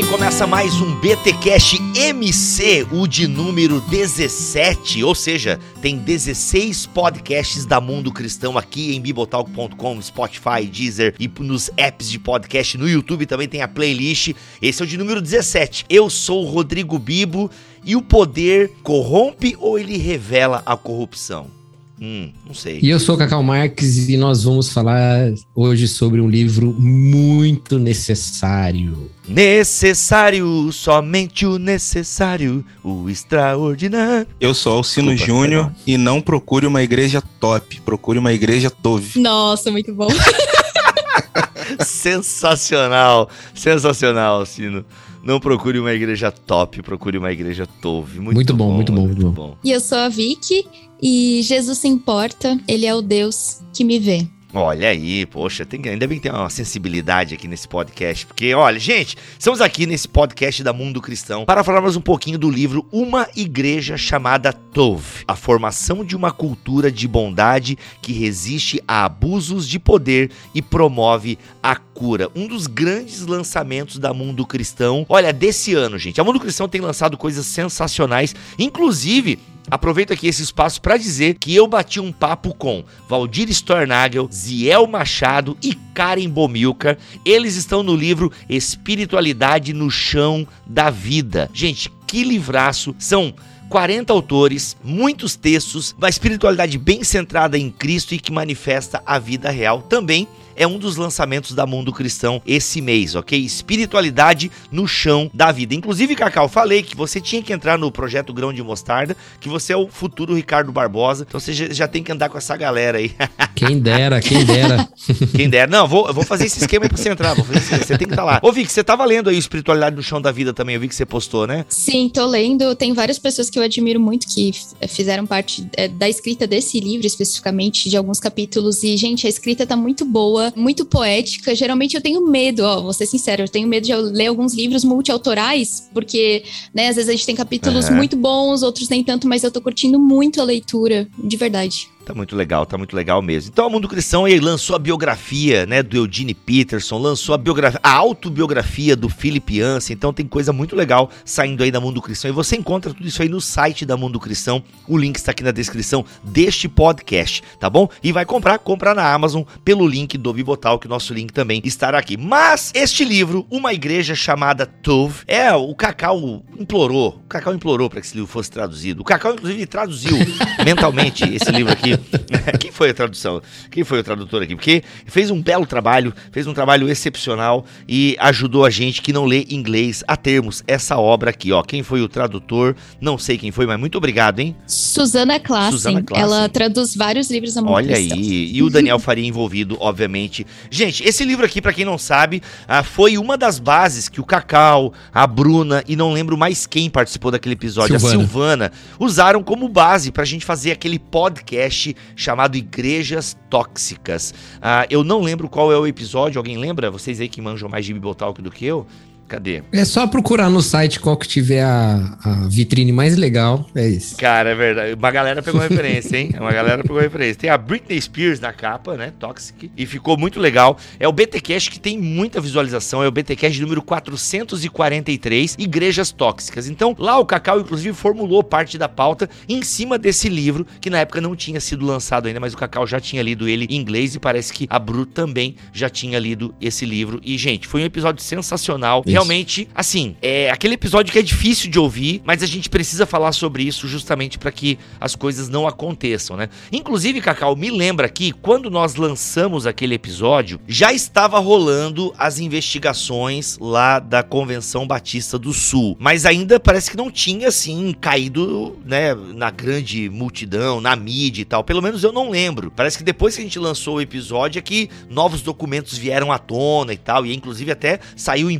Bem. Começa mais um BTcast MC, o de número 17, ou seja, tem 16 podcasts da Mundo Cristão aqui em bibotalk.com, Spotify, Deezer e nos apps de podcast no YouTube também tem a playlist. Esse é o de número 17. Eu sou o Rodrigo Bibo e o poder corrompe ou ele revela a corrupção? Hum, não sei. E eu sou o Cacau Marques e nós vamos falar hoje sobre um livro muito necessário. Necessário, somente o necessário, o extraordinário. Eu sou Alcino Júnior e não procure uma igreja top, procure uma igreja Tove. Nossa, muito bom. sensacional, sensacional, Alcino. Não procure uma igreja top, procure uma igreja Tove. Muito, Muito bom, bom, muito bom, muito bom. E eu sou a Vicky e Jesus se importa, ele é o Deus que me vê. Olha aí, poxa, tem, ainda bem que tem uma sensibilidade aqui nesse podcast, porque, olha, gente, estamos aqui nesse podcast da Mundo Cristão para falarmos um pouquinho do livro Uma Igreja Chamada Tov, a formação de uma cultura de bondade que resiste a abusos de poder e promove a cura. Um dos grandes lançamentos da Mundo Cristão, olha, desse ano, gente. A Mundo Cristão tem lançado coisas sensacionais, inclusive Aproveito aqui esse espaço para dizer que eu bati um papo com Valdir Stornagel, Ziel Machado e Karen Bomilcar. Eles estão no livro Espiritualidade no Chão da Vida. Gente, que livraço! São 40 autores, muitos textos, uma espiritualidade bem centrada em Cristo e que manifesta a vida real também é um dos lançamentos da Mundo Cristão esse mês, ok? Espiritualidade no chão da vida. Inclusive, Cacau, falei que você tinha que entrar no projeto Grão de Mostarda, que você é o futuro Ricardo Barbosa, então você já tem que andar com essa galera aí. Quem dera, quem dera. quem dera. Não, vou, vou fazer esse esquema aí pra você entrar, vou fazer esse, você tem que estar tá lá. Ô, Vic, você tava lendo aí Espiritualidade no chão da vida também, eu vi que você postou, né? Sim, tô lendo. Tem várias pessoas que eu admiro muito que fizeram parte é, da escrita desse livro, especificamente, de alguns capítulos. E, gente, a escrita tá muito boa, muito poética. Geralmente eu tenho medo, ó, vou ser sincero, eu tenho medo de ler alguns livros multiautorais, porque, né, às vezes a gente tem capítulos uhum. muito bons, outros nem tanto, mas eu tô curtindo muito a leitura, de verdade. Tá muito legal, tá muito legal mesmo. Então, a Mundo Cristão ele lançou a biografia, né, do Eugene Peterson, lançou a biografia, a autobiografia do Philip Yancey. Então, tem coisa muito legal saindo aí da Mundo Cristão e você encontra tudo isso aí no site da Mundo Cristão. O link está aqui na descrição deste podcast, tá bom? E vai comprar, comprar na Amazon pelo link do Bibotal, que o nosso link também estará aqui. Mas este livro, Uma Igreja Chamada Tov, é o Cacau implorou, o Cacau implorou para que esse livro fosse traduzido. O Cacau inclusive traduziu mentalmente esse livro aqui Quem foi a tradução? Quem foi o tradutor aqui? Porque fez um belo trabalho, fez um trabalho excepcional e ajudou a gente que não lê inglês a termos essa obra aqui, ó. Quem foi o tradutor? Não sei quem foi, mas muito obrigado, hein? Susana Klassen. Susana Klassen. Ela traduz vários livros da Olha aí, e o Daniel Faria envolvido, obviamente. Gente, esse livro aqui, para quem não sabe, ah, foi uma das bases que o Cacau, a Bruna e não lembro mais quem participou daquele episódio, Silvana. a Silvana, usaram como base pra gente fazer aquele podcast chamado Igrejas Tóxicas. Ah, eu não lembro qual é o episódio, alguém lembra? Vocês aí que manjam mais de Bibotalk do que eu? Cadê? É só procurar no site qual que tiver a, a, vitrine mais legal. É isso. Cara, é verdade. Uma galera pegou referência, hein? Uma galera pegou referência. Tem a Britney Spears na capa, né? Toxic. E ficou muito legal. É o BTcast que tem muita visualização. É o BTcast número 443, Igrejas Tóxicas. Então, lá o Cacau, inclusive, formulou parte da pauta em cima desse livro, que na época não tinha sido lançado ainda, mas o Cacau já tinha lido ele em inglês e parece que a Bru também já tinha lido esse livro. E, gente, foi um episódio sensacional. Isso realmente, assim, é aquele episódio que é difícil de ouvir, mas a gente precisa falar sobre isso justamente para que as coisas não aconteçam, né? Inclusive, Cacau, me lembra que quando nós lançamos aquele episódio, já estava rolando as investigações lá da Convenção Batista do Sul, mas ainda parece que não tinha assim caído, né, na grande multidão, na mídia e tal. Pelo menos eu não lembro. Parece que depois que a gente lançou o episódio é que novos documentos vieram à tona e tal, e inclusive até saiu em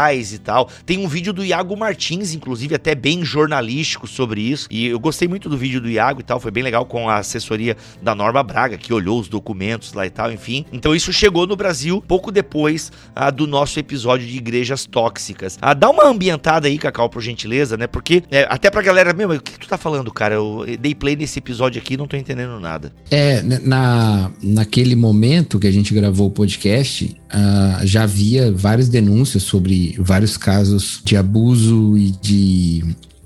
locais e tal. Tem um vídeo do Iago Martins, inclusive, até bem jornalístico sobre isso. E eu gostei muito do vídeo do Iago e tal, foi bem legal com a assessoria da Norma Braga, que olhou os documentos lá e tal, enfim. Então isso chegou no Brasil pouco depois ah, do nosso episódio de igrejas tóxicas. Ah, dá uma ambientada aí, Cacau, por gentileza, né? Porque é, até pra galera, meu, o que, tu tá falando, cara? Eu dei play nesse episódio aqui não tô entendendo nada. É, né, na, naquele momento que a gente gravou o podcast, uh, já havia várias denúncias sobre vários casos de abuso e de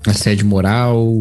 assédio moral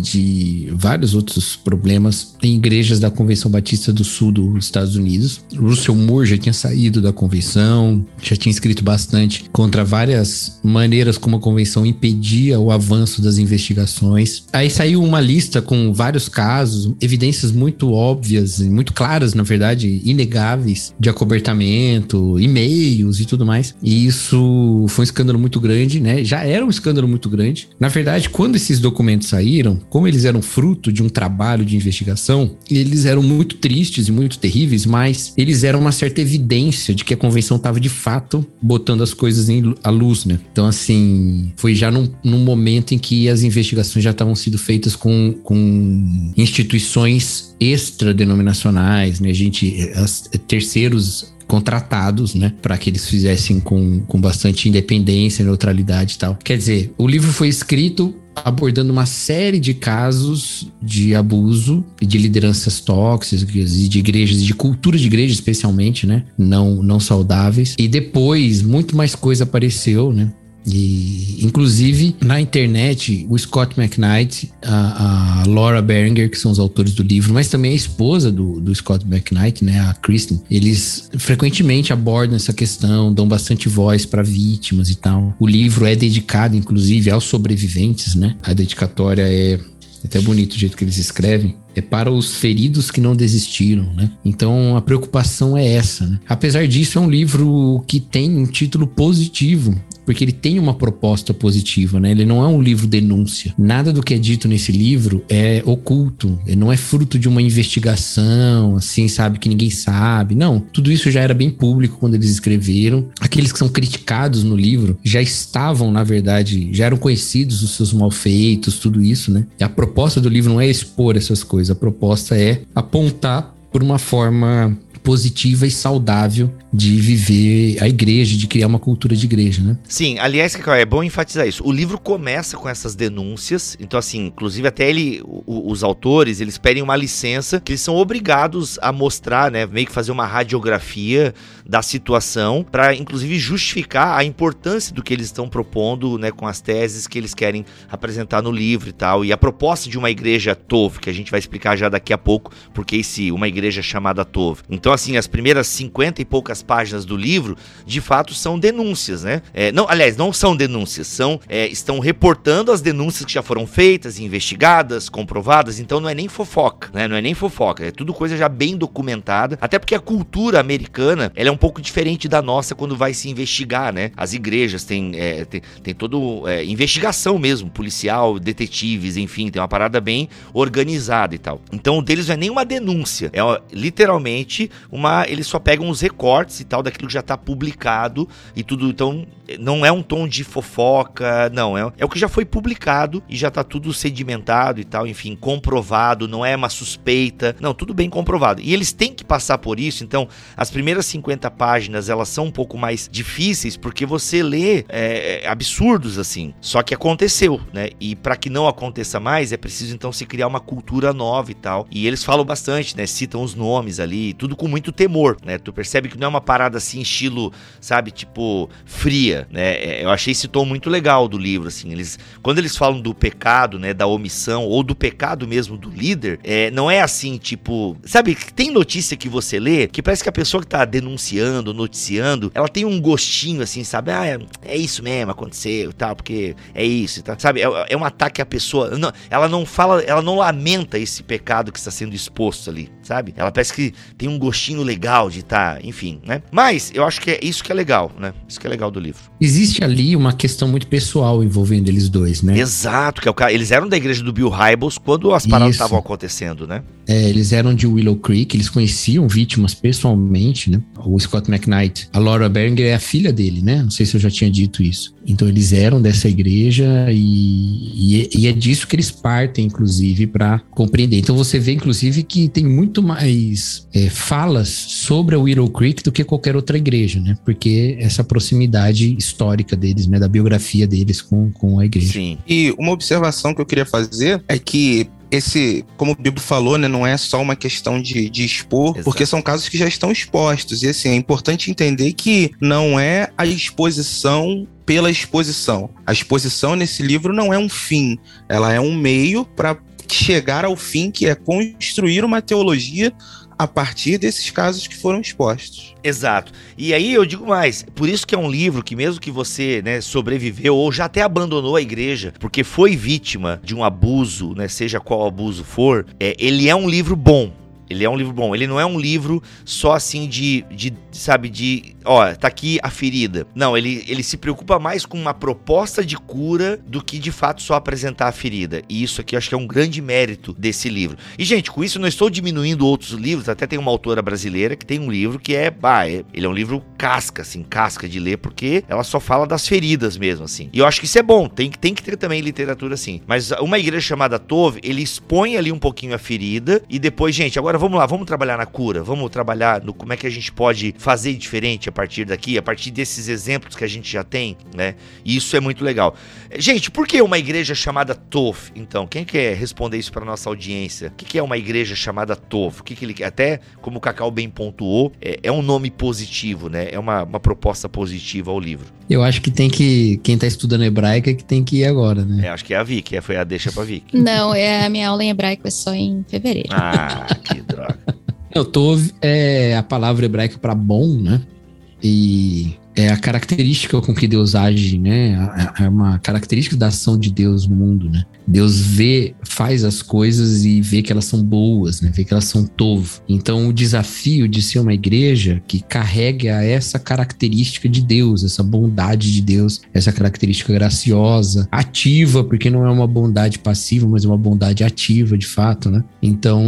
de vários outros problemas em igrejas da Convenção Batista do Sul dos Estados Unidos. Russell Moore já tinha saído da convenção, já tinha escrito bastante contra várias maneiras como a convenção impedia o avanço das investigações. Aí saiu uma lista com vários casos, evidências muito óbvias e muito claras, na verdade, inegáveis de acobertamento, e-mails e tudo mais. E isso foi um escândalo muito grande, né? Já era um escândalo muito grande. Na verdade, verdade, quando esses documentos saíram, como eles eram fruto de um trabalho de investigação, eles eram muito tristes e muito terríveis, mas eles eram uma certa evidência de que a convenção estava de fato botando as coisas em, à luz, né? Então, assim, foi já num, num momento em que as investigações já estavam sendo feitas com, com instituições extra-denominacionais, né? A gente, as, terceiros contratados, né, para que eles fizessem com, com bastante independência, neutralidade e tal. Quer dizer, o livro foi escrito abordando uma série de casos de abuso e de lideranças tóxicas e de igrejas, de cultura de igreja especialmente, né? Não, não saudáveis. E depois, muito mais coisa apareceu, né? E, inclusive, na internet, o Scott McKnight, a, a, Laura Berenger, que são os autores do livro, mas também a esposa do, do Scott McKnight, né, a Kristen, eles frequentemente abordam essa questão, dão bastante voz para vítimas e tal. O livro é dedicado, inclusive, aos sobreviventes, né? A dedicatória é é até bonito o jeito que eles escrevem, é para os feridos que não desistiram, né? Então a preocupação é essa, né? Apesar disso, é um livro que tem um título positivo porque ele tem uma proposta positiva, né? Ele não é um livro denúncia. Nada do que é dito nesse livro é oculto, ele não é fruto de uma investigação, assim, sabe, que ninguém sabe. Não, tudo isso já era bem público quando eles escreveram. Aqueles que são criticados no livro já estavam, na verdade, já eram conhecidos os seus malfeitos, tudo isso, né? E a proposta do livro não é expor essas coisas, a proposta é apontar por uma forma positiva e saudável de viver a igreja, de criar uma cultura de igreja, né? Sim, aliás, é bom enfatizar isso. O livro começa com essas denúncias, então assim, inclusive até ele, os autores, eles pedem uma licença que eles são obrigados a mostrar, né, meio que fazer uma radiografia da situação para inclusive justificar a importância do que eles estão propondo, né, com as teses que eles querem apresentar no livro e tal. E a proposta de uma igreja Tov, que a gente vai explicar já daqui a pouco, porque esse uma igreja chamada Tov. Então assim, as primeiras 50 e poucas páginas do livro, de fato, são denúncias, né? É, não, aliás, não são denúncias, são é, estão reportando as denúncias que já foram feitas, investigadas, comprovadas. Então não é nem fofoca, né? Não é nem fofoca, é tudo coisa já bem documentada. Até porque a cultura americana ela é um pouco diferente da nossa quando vai se investigar, né? As igrejas têm é, tem, tem todo é, investigação mesmo, policial, detetives, enfim, tem uma parada bem organizada e tal. Então o deles não é nem uma denúncia, é literalmente uma. Eles só pegam os recortes e tal daquilo que já está publicado e tudo. Então, não é um tom de fofoca, não. É, é o que já foi publicado e já está tudo sedimentado e tal, enfim, comprovado, não é uma suspeita. Não, tudo bem comprovado. E eles têm que passar por isso, então, as primeiras 50 páginas elas são um pouco mais difíceis porque você lê é absurdos assim. Só que aconteceu, né? E para que não aconteça mais, é preciso então se criar uma cultura nova e tal. E eles falam bastante, né? Citam os nomes ali, tudo com muito temor, né? Tu percebe que não é uma parada assim, estilo, sabe, tipo, fria, né? É, eu achei esse tom muito legal do livro, assim. Eles, quando eles falam do pecado, né, da omissão, ou do pecado mesmo do líder, é, não é assim, tipo, sabe, tem notícia que você lê que parece que a pessoa que tá denunciando, noticiando, ela tem um gostinho, assim, sabe? Ah, é, é isso mesmo, aconteceu e tal, porque é isso e tal, sabe? É, é um ataque à pessoa. Não, ela não fala, ela não lamenta esse pecado que está sendo exposto ali, sabe? Ela parece que tem um gostinho jeitinho legal de estar, tá, enfim, né? Mas eu acho que é isso que é legal, né? Isso que é legal do livro. Existe ali uma questão muito pessoal envolvendo eles dois, né? Exato, que é o cara, eles eram da igreja do Bill Hybels quando as paradas estavam acontecendo, né? É, eles eram de Willow Creek, eles conheciam vítimas pessoalmente, né? O Scott McKnight. A Laura Berenger é a filha dele, né? Não sei se eu já tinha dito isso. Então eles eram dessa igreja e, e, e é disso que eles partem, inclusive, para compreender. Então você vê, inclusive, que tem muito mais é, falas sobre a Willow Creek do que qualquer outra igreja, né? Porque essa proximidade histórica deles, né? Da biografia deles com, com a igreja. Sim. E uma observação que eu queria fazer é que esse, como o Bibo falou, né, não é só uma questão de, de expor, Exato. porque são casos que já estão expostos. E assim, é importante entender que não é a exposição pela exposição. A exposição nesse livro não é um fim, ela é um meio para chegar ao fim, que é construir uma teologia a partir desses casos que foram expostos. Exato. E aí eu digo mais, por isso que é um livro que mesmo que você, né, sobreviveu ou já até abandonou a igreja, porque foi vítima de um abuso, né, seja qual abuso for, é, ele é um livro bom. Ele é um livro bom. Ele não é um livro só assim de, de sabe, de, ó, tá aqui a ferida. Não, ele, ele se preocupa mais com uma proposta de cura do que de fato só apresentar a ferida. E isso aqui eu acho que é um grande mérito desse livro. E, gente, com isso eu não estou diminuindo outros livros. Até tem uma autora brasileira que tem um livro que é, bah, é, ele é um livro casca, assim, casca de ler, porque ela só fala das feridas mesmo, assim. E eu acho que isso é bom, tem, tem que ter também literatura assim. Mas uma igreja chamada Tove, ele expõe ali um pouquinho a ferida e depois, gente, agora vamos lá, vamos trabalhar na cura, vamos trabalhar no como é que a gente pode fazer diferente partir daqui, a partir desses exemplos que a gente já tem, né? E isso é muito legal. Gente, por que uma igreja chamada Tov? Então, quem quer responder isso para nossa audiência? O que é uma igreja chamada Tov? O que, que ele quer? Até como o Cacau bem pontuou, é, é um nome positivo, né? É uma, uma proposta positiva ao livro. Eu acho que tem que. Quem tá estudando hebraica é que tem que ir agora, né? É, acho que é a Vicky, foi a deixa pra Vicky. Não, é a minha aula em hebraico é só em fevereiro. Ah, que droga. Eu tô é a palavra hebraica para bom, né? E é a característica com que Deus age, né? É uma característica da ação de Deus no mundo, né? Deus vê, faz as coisas e vê que elas são boas, né? Vê que elas são tovo. Então, o desafio de ser uma igreja que carrega essa característica de Deus, essa bondade de Deus, essa característica graciosa, ativa, porque não é uma bondade passiva, mas é uma bondade ativa, de fato, né? Então,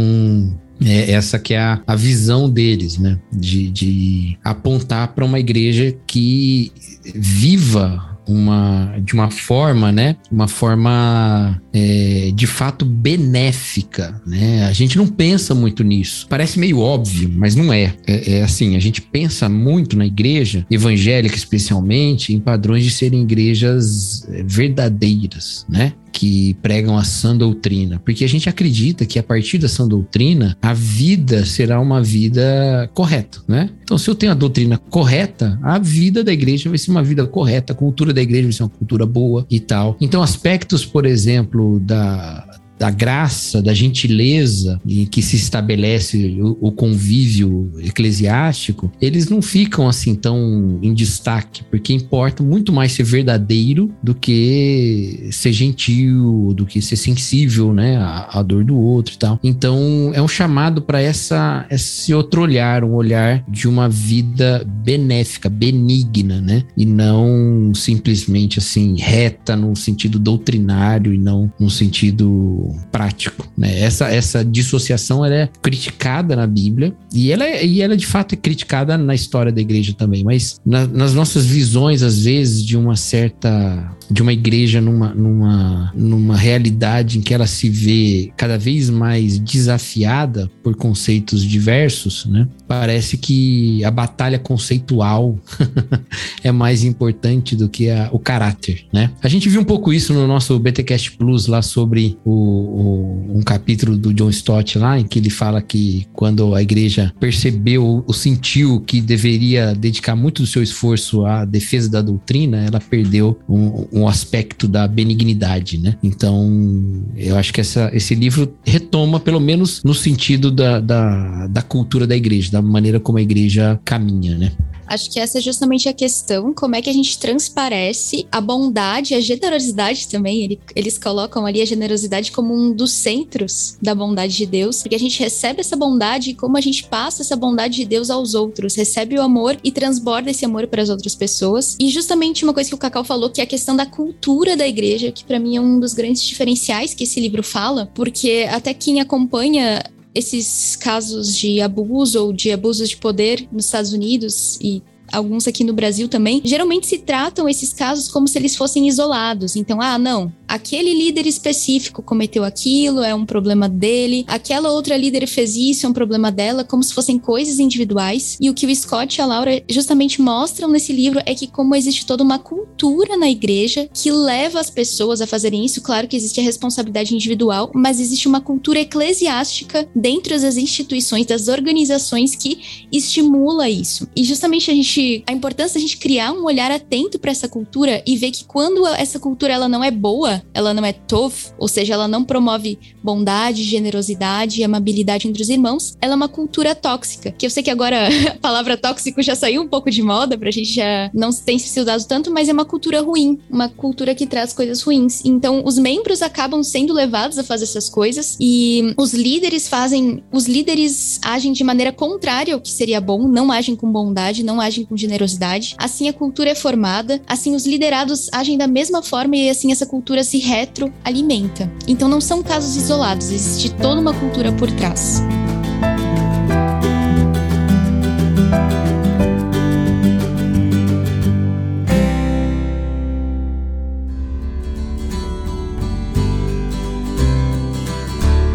é essa que é a, a visão deles, né? De, de apontar para uma igreja que viva uma, de uma forma, né? Uma forma é, de fato benéfica, né? A gente não pensa muito nisso. Parece meio óbvio, mas não é. é. É, assim, a gente pensa muito na igreja evangélica, especialmente, em padrões de serem igrejas é, verdadeiras, né? Que pregam a sã doutrina, porque a gente acredita que a partir da sã doutrina a vida será uma vida correta, né? Então, se eu tenho a doutrina correta, a vida da igreja vai ser uma vida correta, a cultura da igreja vai ser uma cultura boa e tal. Então, aspectos, por exemplo, da da graça, da gentileza em que se estabelece o, o, convívio eclesiástico, eles não ficam assim tão em destaque, porque importa muito mais ser verdadeiro do que ser gentil, do que ser sensível, né, à, à dor do outro e tal. Então, é um chamado para essa esse outro olhar, um olhar de uma vida benéfica, benigna, né, e não simplesmente assim reta no sentido doutrinário e não no sentido prático. Né? Essa, essa dissociação ela é criticada na Bíblia e ela, é, e ela de fato é criticada na história da igreja também, mas na, nas nossas visões, às vezes, de uma certa de uma igreja numa, numa, numa realidade em que ela se vê cada vez mais desafiada por conceitos diversos, né? Parece que a batalha conceitual é mais importante do que a, o caráter, né? A gente viu um pouco isso no nosso BTcast Plus lá sobre o, o, um capítulo do John Stott lá, em que ele fala que quando a igreja percebeu ou sentiu que deveria dedicar muito do seu esforço à defesa da doutrina, ela perdeu um um aspecto da benignidade, né? Então, eu acho que essa, esse livro retoma, pelo menos no sentido da, da, da cultura da igreja, da maneira como a igreja caminha, né? Acho que essa é justamente a questão, como é que a gente transparece a bondade, a generosidade também, eles colocam ali a generosidade como um dos centros da bondade de Deus, porque a gente recebe essa bondade e como a gente passa essa bondade de Deus aos outros, recebe o amor e transborda esse amor para as outras pessoas. E justamente uma coisa que o Cacau falou, que é a questão da cultura da igreja, que para mim é um dos grandes diferenciais que esse livro fala, porque até quem acompanha esses casos de abuso ou de abusos de poder nos Estados Unidos e alguns aqui no Brasil também, geralmente se tratam esses casos como se eles fossem isolados. Então, ah, não, aquele líder específico cometeu aquilo, é um problema dele, aquela outra líder fez isso, é um problema dela, como se fossem coisas individuais. E o que o Scott e a Laura justamente mostram nesse livro é que como existe toda uma cultura na igreja que leva as pessoas a fazerem isso, claro que existe a responsabilidade individual, mas existe uma cultura eclesiástica dentro das instituições, das organizações que estimula isso. E justamente a gente a importância da gente criar um olhar atento para essa cultura e ver que quando essa cultura ela não é boa, ela não é tov, ou seja, ela não promove bondade, generosidade e amabilidade entre os irmãos, ela é uma cultura tóxica. Que eu sei que agora a palavra tóxico já saiu um pouco de moda, pra gente já não tem se usado tanto, mas é uma cultura ruim, uma cultura que traz coisas ruins. Então, os membros acabam sendo levados a fazer essas coisas e os líderes fazem, os líderes agem de maneira contrária ao que seria bom, não agem com bondade, não agem com generosidade. Assim a cultura é formada, assim os liderados agem da mesma forma e assim essa cultura se retroalimenta. Então não são casos isolados, existe toda uma cultura por trás.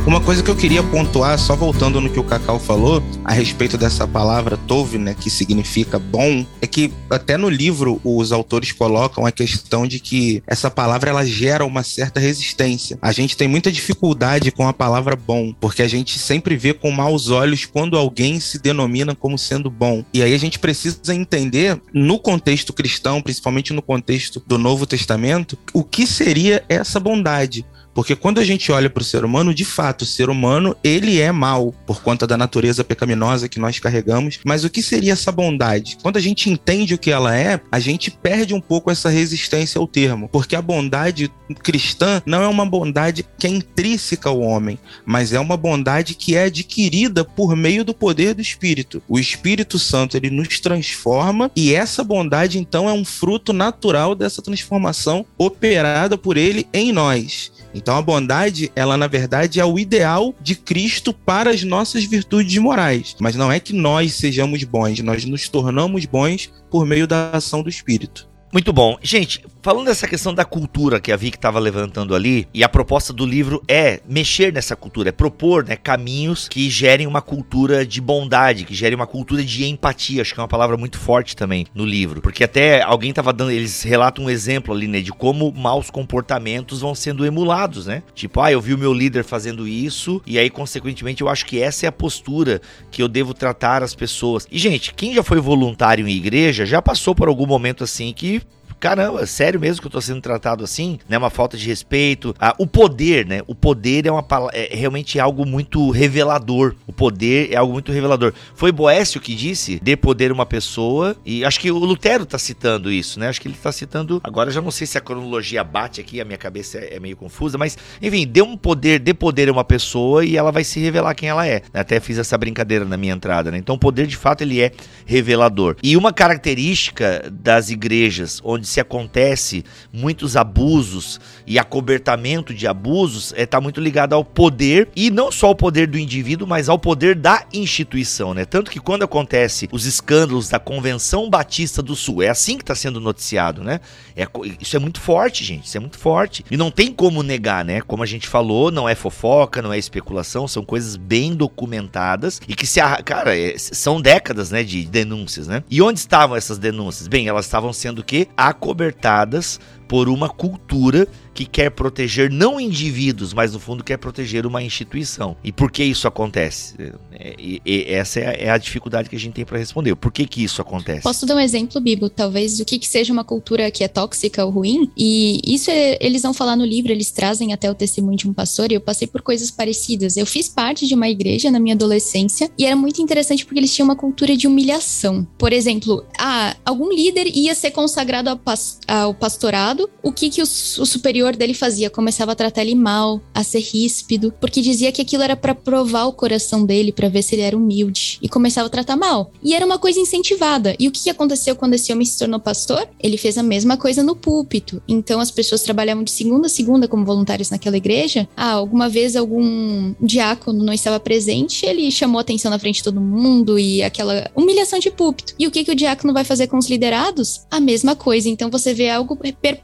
Uma coisa que eu queria pontuar, só voltando no que o Cacau falou, a respeito dessa palavra tove, né, que significa bom, é que até no livro os autores colocam a questão de que essa palavra ela gera uma certa resistência. A gente tem muita dificuldade com a palavra bom, porque a gente sempre vê com maus olhos quando alguém se denomina como sendo bom. E aí a gente precisa entender, no contexto cristão, principalmente no contexto do Novo Testamento, o que seria essa bondade. Porque quando a gente olha para o ser humano, de fato, o ser humano, ele é mal por conta da natureza pecaminosa que nós carregamos. Mas o que seria essa bondade? Quando a gente entende o que ela é, a gente perde um pouco essa resistência ao termo. Porque a bondade cristã não é uma bondade que é intrínseca ao homem, mas é uma bondade que é adquirida por meio do poder do Espírito. O Espírito Santo, ele nos transforma e essa bondade, então, é um fruto natural dessa transformação operada por ele em nós. Então a bondade, ela na verdade é o ideal de Cristo para as nossas virtudes morais. Mas não é que nós sejamos bons, nós nos tornamos bons por meio da ação do Espírito. Muito bom. Gente, falando dessa questão da cultura que a Vic estava levantando ali, e a proposta do livro é mexer nessa cultura, é propor né, caminhos que gerem uma cultura de bondade, que gerem uma cultura de empatia. Acho que é uma palavra muito forte também no livro. Porque até alguém estava dando, eles relatam um exemplo ali, né, de como maus comportamentos vão sendo emulados, né? Tipo, ah, eu vi o meu líder fazendo isso, e aí, consequentemente, eu acho que essa é a postura que eu devo tratar as pessoas. E, gente, quem já foi voluntário em igreja já passou por algum momento assim que caramba, sério mesmo que eu tô sendo tratado assim? Né? Uma falta de respeito. Ah, o poder, né? O poder é, uma, é realmente algo muito revelador. O poder é algo muito revelador. Foi Boécio que disse, dê poder uma pessoa, e acho que o Lutero tá citando isso, né? Acho que ele tá citando, agora já não sei se a cronologia bate aqui, a minha cabeça é, é meio confusa, mas, enfim, dê um poder, dê poder a uma pessoa e ela vai se revelar quem ela é. Até fiz essa brincadeira na minha entrada, né? Então o poder, de fato, ele é revelador. E uma característica das igrejas onde se acontece muitos abusos e acobertamento de abusos está é, tá muito ligado ao poder e não só ao poder do indivíduo, mas ao poder da instituição, né? Tanto que quando acontece os escândalos da Convenção Batista do Sul, é assim que está sendo noticiado, né? É, isso é muito forte, gente, isso é muito forte. E não tem como negar, né? Como a gente falou, não é fofoca, não é especulação, são coisas bem documentadas e que se, cara, é, são décadas, né, de denúncias, né? E onde estavam essas denúncias? Bem, elas estavam sendo que acobertadas por uma cultura que quer proteger não indivíduos, mas no fundo quer proteger uma instituição. E por que isso acontece? É, e, e essa é a, é a, dificuldade que a gente tem para responder. Por que que isso acontece? Posso dar um exemplo, Bibo? Talvez o que, que seja uma cultura que é tóxica ou ruim? E isso é, eles vão falar no livro, eles trazem até o testemunho de um pastor, e eu passei por coisas parecidas. Eu fiz parte de uma igreja na minha adolescência, e era muito interessante porque eles tinham uma cultura de humilhação. Por exemplo, ah, algum líder ia ser consagrado ao, pas ao pastorado, o que, que o, o superior dele fazia, começava a tratar ele mal, a ser ríspido, porque dizia que aquilo era para provar o coração dele, para ver se ele era humilde, e começava a tratar mal. E era uma coisa incentivada. E o que aconteceu quando esse homem se tornou pastor? Ele fez a mesma coisa no púlpito. Então as pessoas trabalhavam de segunda a segunda como voluntários naquela igreja. Ah, alguma vez algum diácono não estava presente, ele chamou atenção na frente de todo mundo e aquela humilhação de púlpito. E o que, que o diácono vai fazer com os liderados? A mesma coisa. Então você vê algo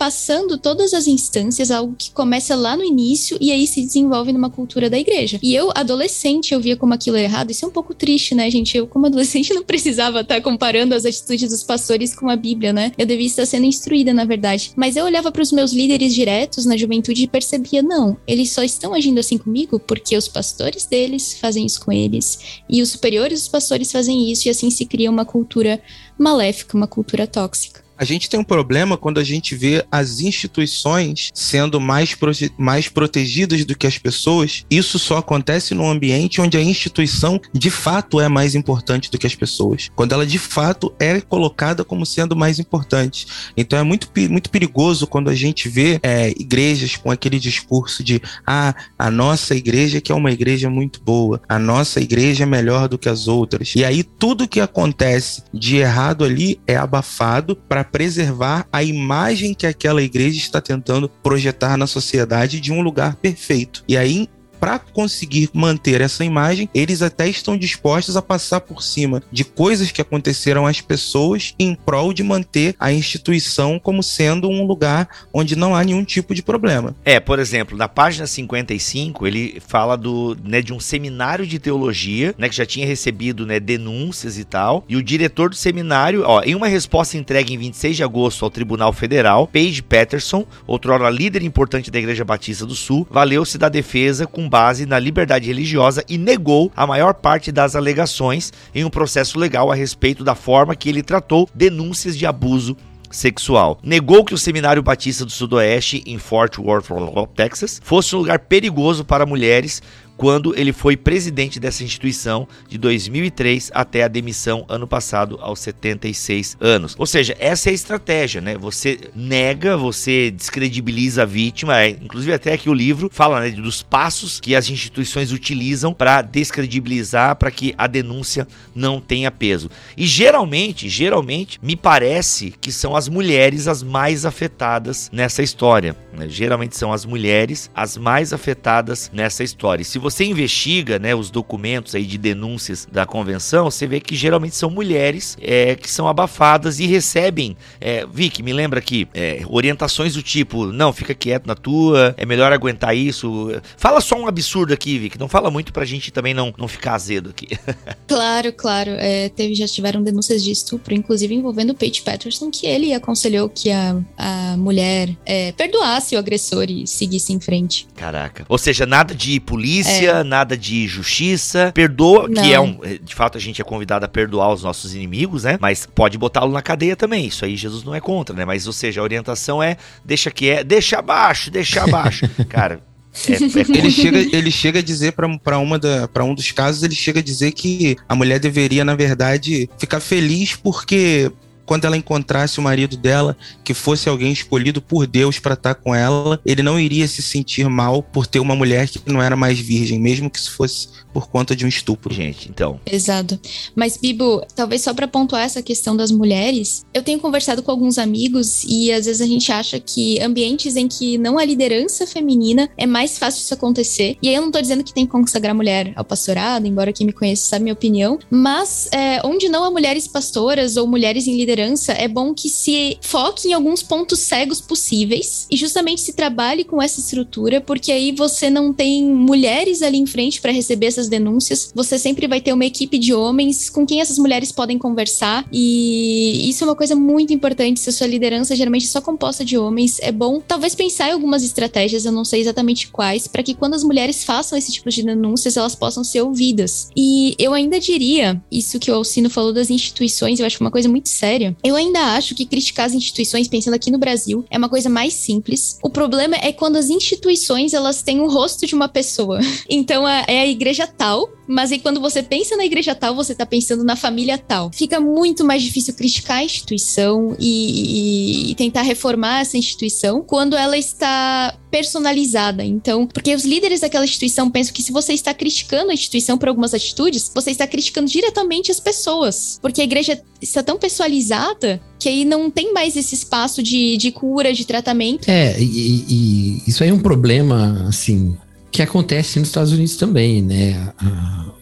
perpassando todas as instâncias algo que começa lá no início e aí se desenvolve numa cultura da igreja. E eu, adolescente, eu via como aquilo era errado. Isso é um pouco triste, né, gente? Eu, como adolescente, não precisava estar comparando as atitudes dos pastores com a Bíblia, né? Eu devia estar sendo instruída, na verdade. Mas eu olhava para os meus líderes diretos na juventude e percebia, não, eles só estão agindo assim comigo porque os pastores deles fazem isso com eles e os superiores dos pastores fazem isso e assim se cria uma cultura maléfica, uma cultura tóxica. A gente tem um problema quando a gente vê as instituições sendo mais, mais protegidas do que as pessoas. Isso só acontece num ambiente onde a instituição de fato é mais importante do que as pessoas. Quando ela de fato é colocada como sendo mais importante. Então é muito, muito perigoso quando a gente vê é, igrejas com aquele discurso de ah, a nossa igreja que é uma igreja muito boa, a nossa igreja é melhor do que as outras. E aí tudo que acontece de errado ali é abafado para preservar a imagem que aquela igreja está tentando projetar na sociedade de um lugar perfeito. E aí, para conseguir manter essa imagem, eles até estão dispostos a passar por cima de coisas que aconteceram às pessoas em prol de manter a instituição como sendo um lugar onde não há nenhum tipo de problema. É, por exemplo, na página 55, ele fala do, né, de um seminário de teologia, né, que já tinha recebido, né, denúncias e tal, e o diretor do seminário, ó, em uma resposta entregue em 26 de agosto ao Tribunal Federal, Paige Patterson, outrora líder importante da Igreja Batista do Sul, valeu-se da defesa com base na liberdade religiosa e negou a maior parte das alegações em um processo legal a respeito da forma que ele tratou denúncias de abuso sexual. Negou que o Seminário Batista do Sudoeste, em Fort Worth, Texas, fosse um lugar perigoso para mulheres, quando ele foi presidente dessa instituição de 2003 até a demissão ano passado aos 76 anos. Ou seja, essa é a estratégia, né? Você nega, você descredibiliza a vítima, é, inclusive até aqui o livro fala né, dos passos que as instituições utilizam para descredibilizar, para que a denúncia não tenha peso. E geralmente, geralmente, me parece que são as mulheres as mais afetadas nessa história. Né? Geralmente são as mulheres as mais afetadas nessa história. E se você investiga né, os documentos aí de denúncias da convenção, você vê que geralmente são mulheres é, que são abafadas e recebem, é, Vic, me lembra aqui, é, orientações do tipo, não, fica quieto na tua, é melhor aguentar isso. Fala só um absurdo aqui, Vic, não fala muito pra gente também não, não ficar azedo aqui. claro, claro. É, teve, já tiveram denúncias de estupro, inclusive envolvendo o Pete Patterson, que ele aconselhou que a, a mulher é, perdoasse o agressor e seguisse em frente. Caraca. Ou seja, nada de polícia, é. nada de justiça. Perdoa, Não. que é um. De fato, a gente é convidado a perdoar os nossos inimigos, né? Mas pode botá-lo na cadeia também. Isso aí Jesus não é contra, né? Mas, ou seja, a orientação é deixa que é, deixa abaixo, deixa abaixo. Cara, é, é ele, chega, ele chega a dizer para uma para um dos casos, ele chega a dizer que a mulher deveria, na verdade, ficar feliz porque quando ela encontrasse o marido dela, que fosse alguém escolhido por Deus para estar tá com ela, ele não iria se sentir mal por ter uma mulher que não era mais virgem, mesmo que isso fosse por conta de um estupro. Gente, então. Exato. Mas, Bibo, talvez só para pontuar essa questão das mulheres, eu tenho conversado com alguns amigos e às vezes a gente acha que ambientes em que não há liderança feminina é mais fácil isso acontecer. E aí eu não tô dizendo que tem que consagrar mulher ao pastorado, embora quem me conheça sabe minha opinião, mas é, onde não há mulheres pastoras ou mulheres em liderança liderança, é bom que se foque em alguns pontos cegos possíveis e justamente se trabalhe com essa estrutura, porque aí você não tem mulheres ali em frente para receber essas denúncias, você sempre vai ter uma equipe de homens com quem essas mulheres podem conversar e isso é uma coisa muito importante. Se a sua liderança geralmente é só composta de homens, é bom talvez pensar em algumas estratégias, eu não sei exatamente quais, para que quando as mulheres façam esse tipo de denúncias, elas possam ser ouvidas. E eu ainda diria, isso que o Alcino falou das instituições, eu acho uma coisa muito séria. Eu ainda acho que criticar as instituições, pensando aqui no Brasil, é uma coisa mais simples. O problema é quando as instituições elas têm o rosto de uma pessoa. Então é a igreja tal, mas aí quando você pensa na igreja tal, você tá pensando na família tal. Fica muito mais difícil criticar a instituição e, e, e tentar reformar essa instituição quando ela está personalizada. Então, porque os líderes daquela instituição pensam que se você está criticando a instituição por algumas atitudes, você está criticando diretamente as pessoas. Porque a igreja está tão pessoalizada que aí não tem mais esse espaço de, de cura, de tratamento. É, e, e isso aí é um problema, assim, que acontece nos Estados Unidos também, né?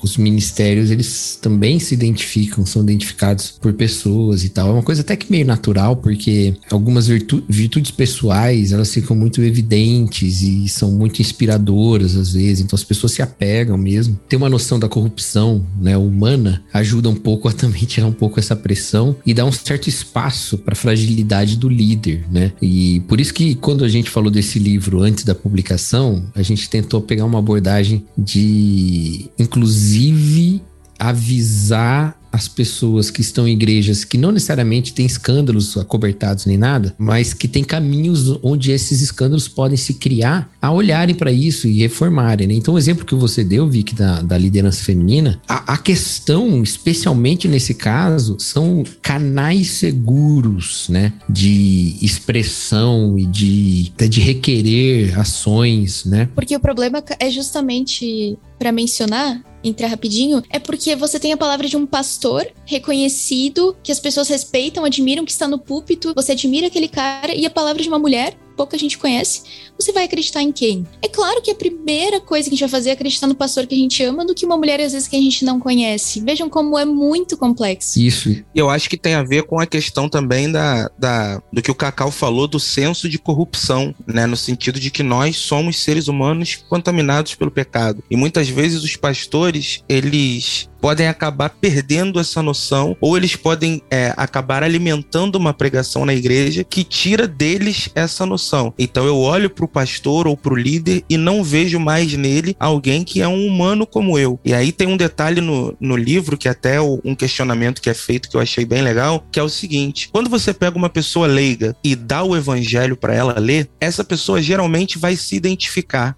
os ministérios, eles também se identificam, são identificados por pessoas e tal. É uma coisa até que meio natural, porque algumas virtu virtudes pessoais, elas ficam muito evidentes e são muito inspiradoras às vezes, então as pessoas se apegam mesmo. Ter uma noção da corrupção, né, humana, ajuda um pouco a também tirar um pouco essa pressão e dar um certo espaço para a fragilidade do líder, né? E por isso que quando a gente falou desse livro antes da publicação, a gente tentou pegar uma abordagem de inclusive avisar as pessoas que estão em igrejas que não necessariamente têm escândalos acobertados nem nada, mas que tem caminhos onde esses escândalos podem se criar a olharem para isso e reformarem. Né? Então, o exemplo que você deu, Vic, da, da liderança feminina, a, a, questão, especialmente nesse caso, são canais seguros né, de expressão e de, de requerer ações. Né? Porque o problema é justamente para mencionar entrar rapidinho, é porque você tem a palavra de um pastor reconhecido, que as pessoas respeitam, admiram, que está no púlpito, você admira aquele cara, e a palavra de uma mulher pouca gente conhece, você vai acreditar em quem? É claro que a primeira coisa que a gente vai fazer é acreditar no pastor que a gente ama do que uma mulher, às vezes, que a gente não conhece. Vejam como é muito complexo. Isso. Eu acho que tem a ver com a questão também da, da, do que o Cacau falou do senso de corrupção, né? No sentido de que nós somos seres humanos contaminados pelo pecado. E muitas vezes os pastores, eles podem acabar perdendo essa noção ou eles podem é, acabar alimentando uma pregação na igreja que tira deles essa noção. Então eu olho para o pastor ou para o líder e não vejo mais nele alguém que é um humano como eu. E aí tem um detalhe no, no livro que até um questionamento que é feito que eu achei bem legal, que é o seguinte: quando você pega uma pessoa leiga e dá o evangelho para ela ler, essa pessoa geralmente vai se identificar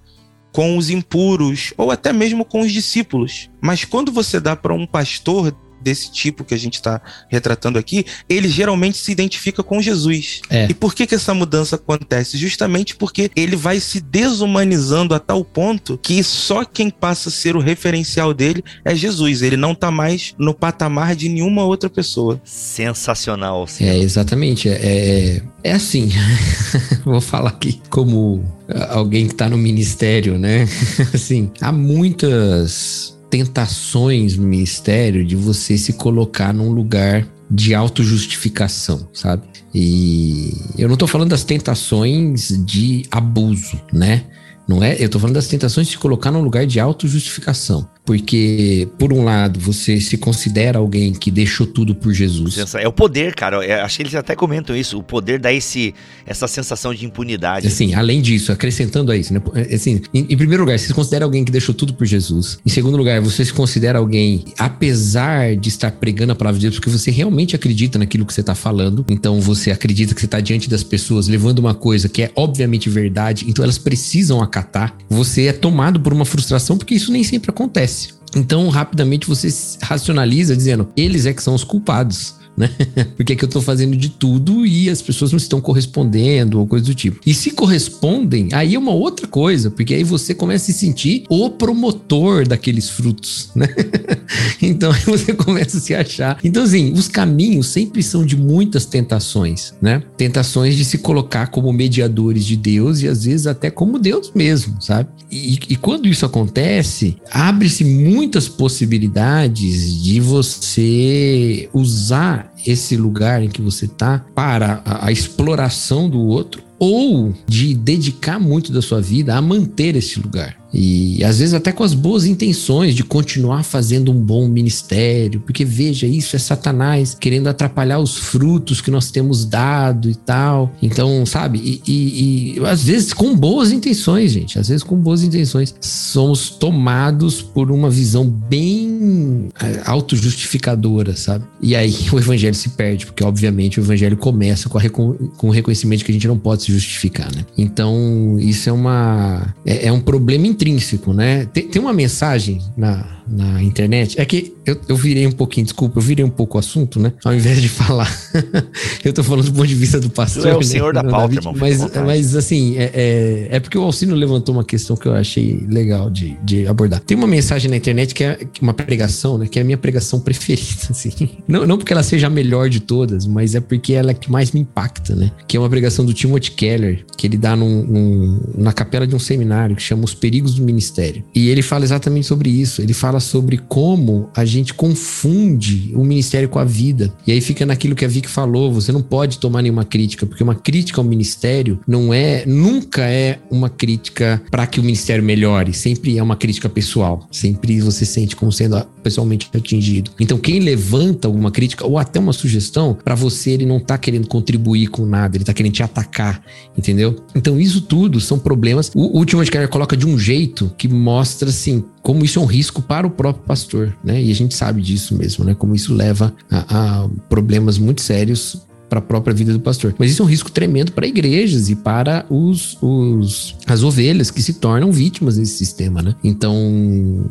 com os impuros ou até mesmo com os discípulos. Mas quando você dá para um pastor desse tipo que a gente está retratando aqui, ele geralmente se identifica com Jesus. É. E por que, que essa mudança acontece? Justamente porque ele vai se desumanizando a tal ponto que só quem passa a ser o referencial dele é Jesus. Ele não está mais no patamar de nenhuma outra pessoa. Sensacional. Senhor. É, exatamente. É, é, é assim. Vou falar aqui como alguém que está no ministério, né? assim, há muitas tentações no ministério de você se colocar num lugar de autojustificação, sabe? E eu não tô falando das tentações de abuso, né? Não é? Eu tô falando das tentações de se colocar num lugar de autojustificação. Porque, por um lado, você se considera alguém que deixou tudo por Jesus. É o poder, cara. É, acho que eles até comentam isso. O poder dá esse, essa sensação de impunidade. Assim, além disso, acrescentando a isso, né? Assim, em, em, primeiro lugar, você se considera alguém que deixou tudo por Jesus. Em segundo lugar, você se considera alguém, apesar de estar pregando a palavra de Deus, porque você realmente acredita naquilo que você está falando. Então, você acredita que você está diante das pessoas levando uma coisa que é obviamente verdade. Então, elas precisam acatar. Você é tomado por uma frustração, porque isso nem sempre acontece. Então, rapidamente você racionaliza dizendo: eles é que são os culpados né? Porque é que eu tô fazendo de tudo e as pessoas não estão correspondendo ou coisa do tipo. E se correspondem, aí é uma outra coisa, porque aí você começa a se sentir o promotor daqueles frutos, né? então aí você começa a se achar. Então, assim, os caminhos sempre são de muitas tentações, né? Tentações de se colocar como mediadores de Deus e às vezes até como Deus mesmo, sabe? E, e quando isso acontece, abre-se muitas possibilidades de você usar time. Esse lugar em que você está para a, a exploração do outro ou de dedicar muito da sua vida a manter esse lugar. E às vezes até com as boas intenções de continuar fazendo um bom ministério, porque veja, isso é Satanás querendo atrapalhar os frutos que nós temos dado e tal. Então, sabe? E, e, e às vezes com boas intenções, gente, às vezes com boas intenções, somos tomados por uma visão bem é, autojustificadora, sabe? E aí o evangelho se perde, porque obviamente o evangelho começa com, com o reconhecimento que a gente não pode se justificar, né? Então, isso é uma é, é um problema intrínseco, né? Tem, tem uma mensagem na na internet. É que eu, eu virei um pouquinho, desculpa, eu virei um pouco o assunto, né? Ao invés de falar, eu tô falando do ponto de vista do pastor. Tu é o né? senhor da pauta, irmão. Mas, mas assim, é, é, é, porque o Alcino levantou uma questão que eu achei legal de, de abordar. Tem uma mensagem na internet que é uma pregação, né? Que é a minha pregação preferida, assim. Não, não porque ela seja a melhor de todas, mas é porque ela é que mais me impacta, né? Que é uma pregação do Timothy Keller, que ele dá num, num, na capela de um seminário que chama Os Perigos do Ministério. E ele fala exatamente sobre isso. Ele fala sobre como a gente confunde o ministério com a vida. E aí fica naquilo que a Vicky falou, você não pode tomar nenhuma crítica, porque uma crítica ao ministério não é, nunca é uma crítica para que o ministério melhore, sempre é uma crítica pessoal, sempre você sente como sendo pessoalmente atingido. Então quem levanta alguma crítica ou até uma sugestão, para você ele não tá querendo contribuir com nada, ele tá querendo te atacar, entendeu? Então isso tudo são problemas. O último de coloca de um jeito que mostra assim como isso é um risco para o próprio pastor, né? E a gente sabe disso mesmo, né? Como isso leva a, a problemas muito sérios para a própria vida do pastor. Mas isso é um risco tremendo para igrejas e para os, os, as ovelhas que se tornam vítimas desse sistema, né? Então,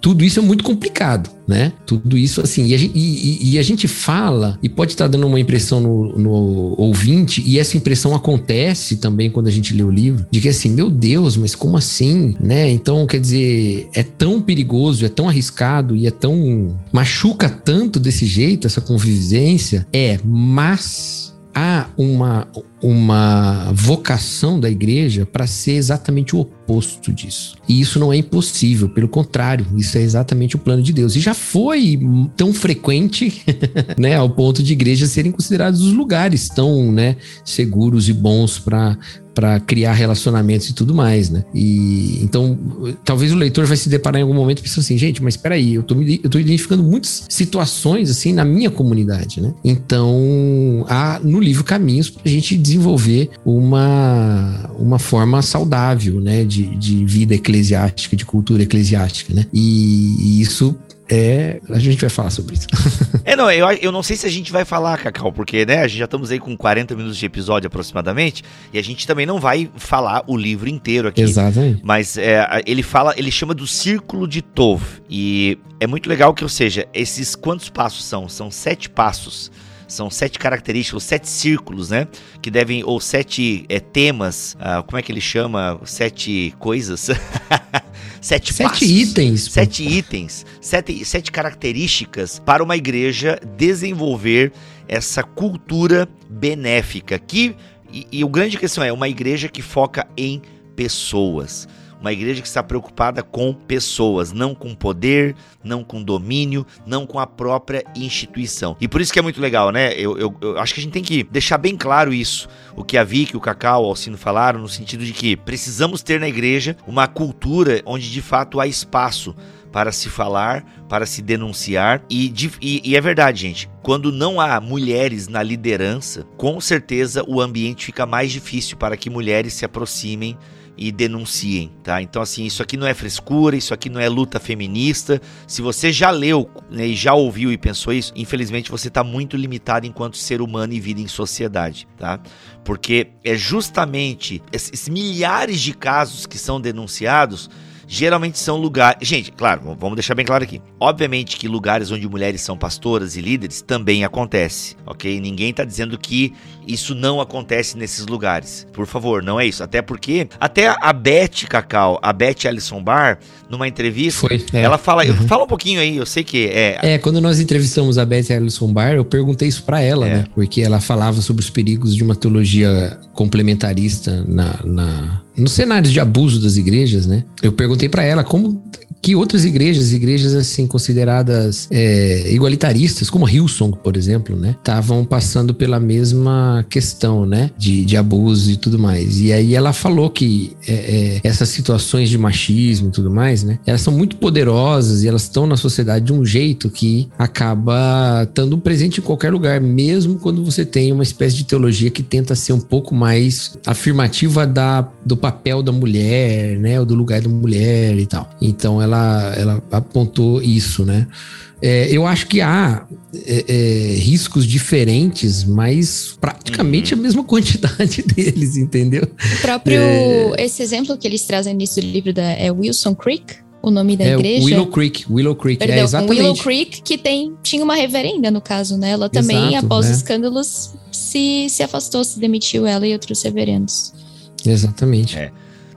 tudo isso é muito complicado, né? Tudo isso assim. E a gente, e, e a gente fala, e pode estar dando uma impressão no, no, ouvinte, e essa impressão acontece também quando a gente lê o livro, de que assim, meu Deus, mas como assim, né? Então, quer dizer, é tão perigoso, é tão arriscado e é tão. machuca tanto desse jeito essa convivência. É, mas há uma, uma vocação da igreja para ser exatamente o oposto disso. E isso não é impossível, pelo contrário, isso é exatamente o plano de Deus. E já foi tão frequente, né, ao ponto de igrejas serem considerados os lugares tão, né, seguros e bons para para criar relacionamentos e tudo mais, né? E então, talvez o leitor vai se deparar em algum momento pensar assim, gente, mas espera aí, eu tô, eu tô identificando muitas situações assim na minha comunidade, né? Então, há no livro caminhos para a gente desenvolver uma, uma forma saudável, né, de, de vida eclesiástica, de cultura eclesiástica, né? E, e isso é. A gente vai falar sobre isso. é, não, eu, eu não sei se a gente vai falar, Cacau, porque, né, a gente já estamos aí com 40 minutos de episódio aproximadamente, e a gente também não vai falar o livro inteiro aqui. Exatamente. Mas é, ele fala, ele chama do Círculo de Tov. E é muito legal que, ou seja, esses quantos passos são? São sete passos são sete características, sete círculos, né? Que devem, ou sete é, temas, uh, como é que ele chama? Sete coisas. sete, sete passos, itens. Sete itens, sete, sete características para uma igreja desenvolver essa cultura benéfica. Que, e, e o grande questão é uma igreja que foca em pessoas. Uma igreja que está preocupada com pessoas, não com poder, não com domínio, não com a própria instituição. E por isso que é muito legal, né? Eu, eu, eu acho que a gente tem que deixar bem claro isso. O que a Vicky, o Cacau, o Alcino falaram, no sentido de que precisamos ter na igreja uma cultura onde de fato há espaço para se falar, para se denunciar. E, e, e, é verdade, gente. Quando não há mulheres na liderança, com certeza o ambiente fica mais difícil para que mulheres se aproximem e denunciem, tá? Então, assim, isso aqui não é frescura, isso aqui não é luta feminista. Se você já leu né, e já ouviu e pensou isso, infelizmente você está muito limitado enquanto ser humano e vida em sociedade, tá? Porque é justamente esses milhares de casos que são denunciados geralmente são lugares. Gente, claro, vamos deixar bem claro aqui. Obviamente que lugares onde mulheres são pastoras e líderes também acontece, ok? Ninguém está dizendo que isso não acontece nesses lugares. Por favor, não é isso. Até porque, até a Beth Cacau, a Beth Alison Bar, numa entrevista, Foi, é. ela fala, uhum. fala um pouquinho aí, eu sei que é. É, quando nós entrevistamos a Beth Alison Bar, eu perguntei isso para ela, é. né? Porque ela falava sobre os perigos de uma teologia complementarista na, na nos cenários de abuso das igrejas, né? Eu perguntei para ela como que outras igrejas, igrejas assim consideradas é, igualitaristas, como a Hillsong, por exemplo, né, estavam passando pela mesma questão, né, de, de abuso e tudo mais. E aí ela falou que é, é, essas situações de machismo e tudo mais, né, elas são muito poderosas e elas estão na sociedade de um jeito que acaba estando presente em qualquer lugar, mesmo quando você tem uma espécie de teologia que tenta ser um pouco mais afirmativa da, do papel da mulher, né, ou do lugar da mulher e tal. Então ela, ela apontou isso, né. É, eu acho que há é, é, riscos diferentes, mas praticamente uhum. a mesma quantidade deles, entendeu? O próprio, é. esse exemplo que eles trazem nisso do livro da, é Wilson Creek, o nome da é, igreja. Willow Creek, Willow Creek, é, Perdão, é exatamente. Willow Creek, que tem, tinha uma reverenda no caso, né? Ela também, Exato, após né? escândalos, se, se afastou, se demitiu ela e outros reverendos. Exatamente. É.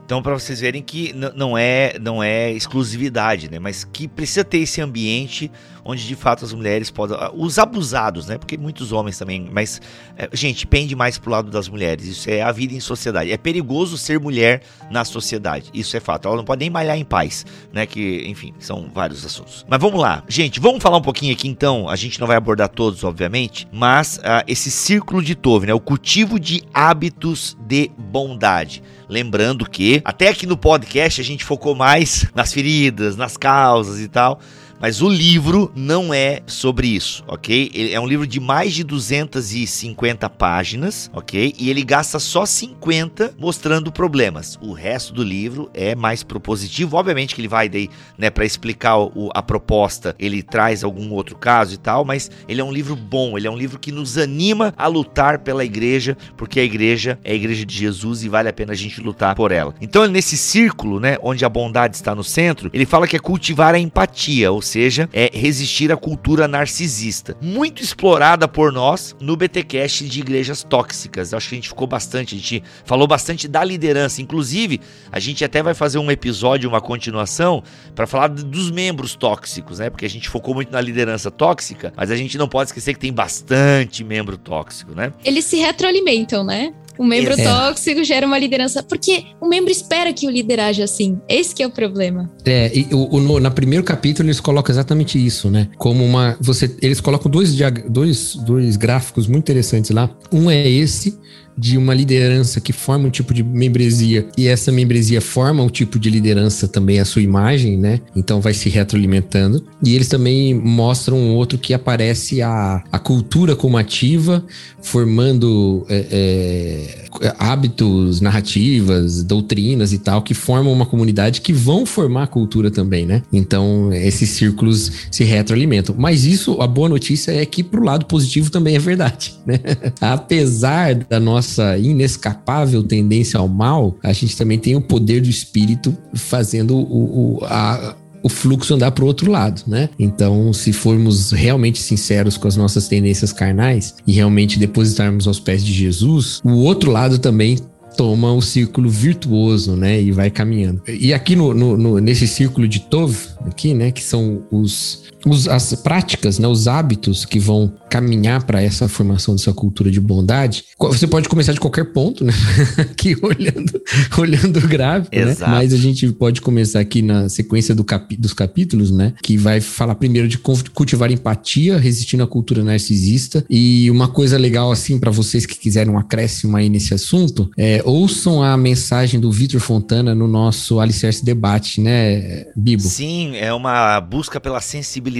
Então, para vocês verem que não é, não é exclusividade, né? Mas que precisa ter esse ambiente onde de fato as mulheres podem. Ah, os abusados, né? Porque muitos homens também. Mas, é, gente, pende mais pro lado das mulheres. Isso é a vida em sociedade. É perigoso ser mulher na sociedade. Isso é fato. Ela não pode nem malhar em paz, né? Que, enfim, são vários assuntos. Mas vamos lá. Gente, vamos falar um pouquinho aqui então. A gente não vai abordar todos, obviamente. Mas uh, esse círculo de Tove, né? O cultivo de hábitos de bondade. Lembrando que até aqui no podcast a gente focou mais nas feridas, nas causas e tal. Mas o livro não é sobre isso, ok? Ele é um livro de mais de 250 páginas, ok? E ele gasta só 50 mostrando problemas. O resto do livro é mais propositivo. Obviamente que ele vai daí, né, para explicar o, a proposta, ele traz algum outro caso e tal, mas ele é um livro bom, ele é um livro que nos anima a lutar pela igreja, porque a igreja é a igreja de Jesus e vale a pena a gente lutar por ela. Então, nesse círculo, né, onde a bondade está no centro, ele fala que é cultivar a empatia, ou seja, é resistir à cultura narcisista, muito explorada por nós no BTcast de igrejas tóxicas. Acho que a gente ficou bastante, a gente falou bastante da liderança, inclusive a gente até vai fazer um episódio, uma continuação para falar dos membros tóxicos, né? Porque a gente focou muito na liderança tóxica, mas a gente não pode esquecer que tem bastante membro tóxico, né? Eles se retroalimentam, né? O membro é. tóxico gera uma liderança. Porque o membro espera que o líder age assim. Esse é o problema. É, e o, o no, na primeiro capítulo eles colocam exatamente isso, né? Como uma. Você, eles colocam dois, dois, dois gráficos muito interessantes lá. Um é esse, de uma liderança que forma um tipo de membresia e essa membresia forma um tipo de liderança também a sua imagem, né? Então vai se retroalimentando. E eles também mostram um outro que aparece a, a cultura como ativa, formando é, é, hábitos, narrativas, doutrinas e tal, que formam uma comunidade que vão formar a cultura também, né? Então esses círculos se retroalimentam. Mas isso, a boa notícia é que pro lado positivo também é verdade, né? Apesar da nossa nossa inescapável tendência ao mal, a gente também tem o poder do espírito fazendo o, o a, o fluxo andar para o outro lado, né? Então, se formos realmente sinceros com as nossas tendências carnais e realmente depositarmos aos pés de Jesus, o outro lado também toma o círculo virtuoso, né? E vai caminhando. E aqui no, no, no nesse círculo de Tov, aqui, né? Que são os, os, as práticas, né? Os hábitos que vão caminhar para essa formação dessa cultura de bondade. Você pode começar de qualquer ponto, né? aqui olhando, olhando o gráfico, né? Mas a gente pode começar aqui na sequência do capi, dos capítulos, né? Que vai falar primeiro de cultivar empatia, resistindo à cultura narcisista. E uma coisa legal, assim, para vocês que quiserem um acréscimo aí nesse assunto, é ouçam a mensagem do Vitor Fontana no nosso Alicerce Debate, né, Bibo? Sim, é uma busca pela sensibilidade,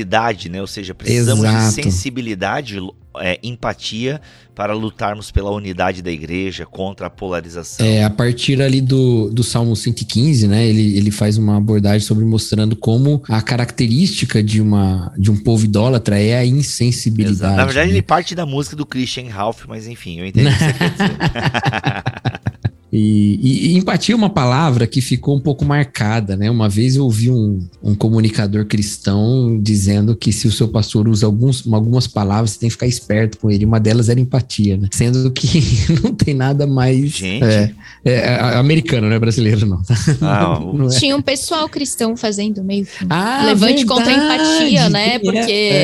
né? Ou seja, precisamos Exato. de sensibilidade é, empatia para lutarmos pela unidade da igreja contra a polarização. É, a partir ali do, do Salmo 115, né, ele, ele faz uma abordagem sobre mostrando como a característica de, uma, de um povo idólatra é a insensibilidade. Exato. Na verdade, né? ele parte da música do Christian Ralph, mas enfim, eu entendi o que você quer dizer. E, e, e, empatia é uma palavra que ficou um pouco marcada, né? Uma vez eu ouvi um, um comunicador cristão dizendo que se o seu pastor usa alguns, algumas palavras, você tem que ficar esperto com ele. Uma delas era empatia, né? Sendo que não tem nada mais. Gente. É, é, é americano, não é brasileiro, não. Ah, não é. Tinha um pessoal cristão fazendo meio. Ah, levante verdade, contra a empatia, né? Porque.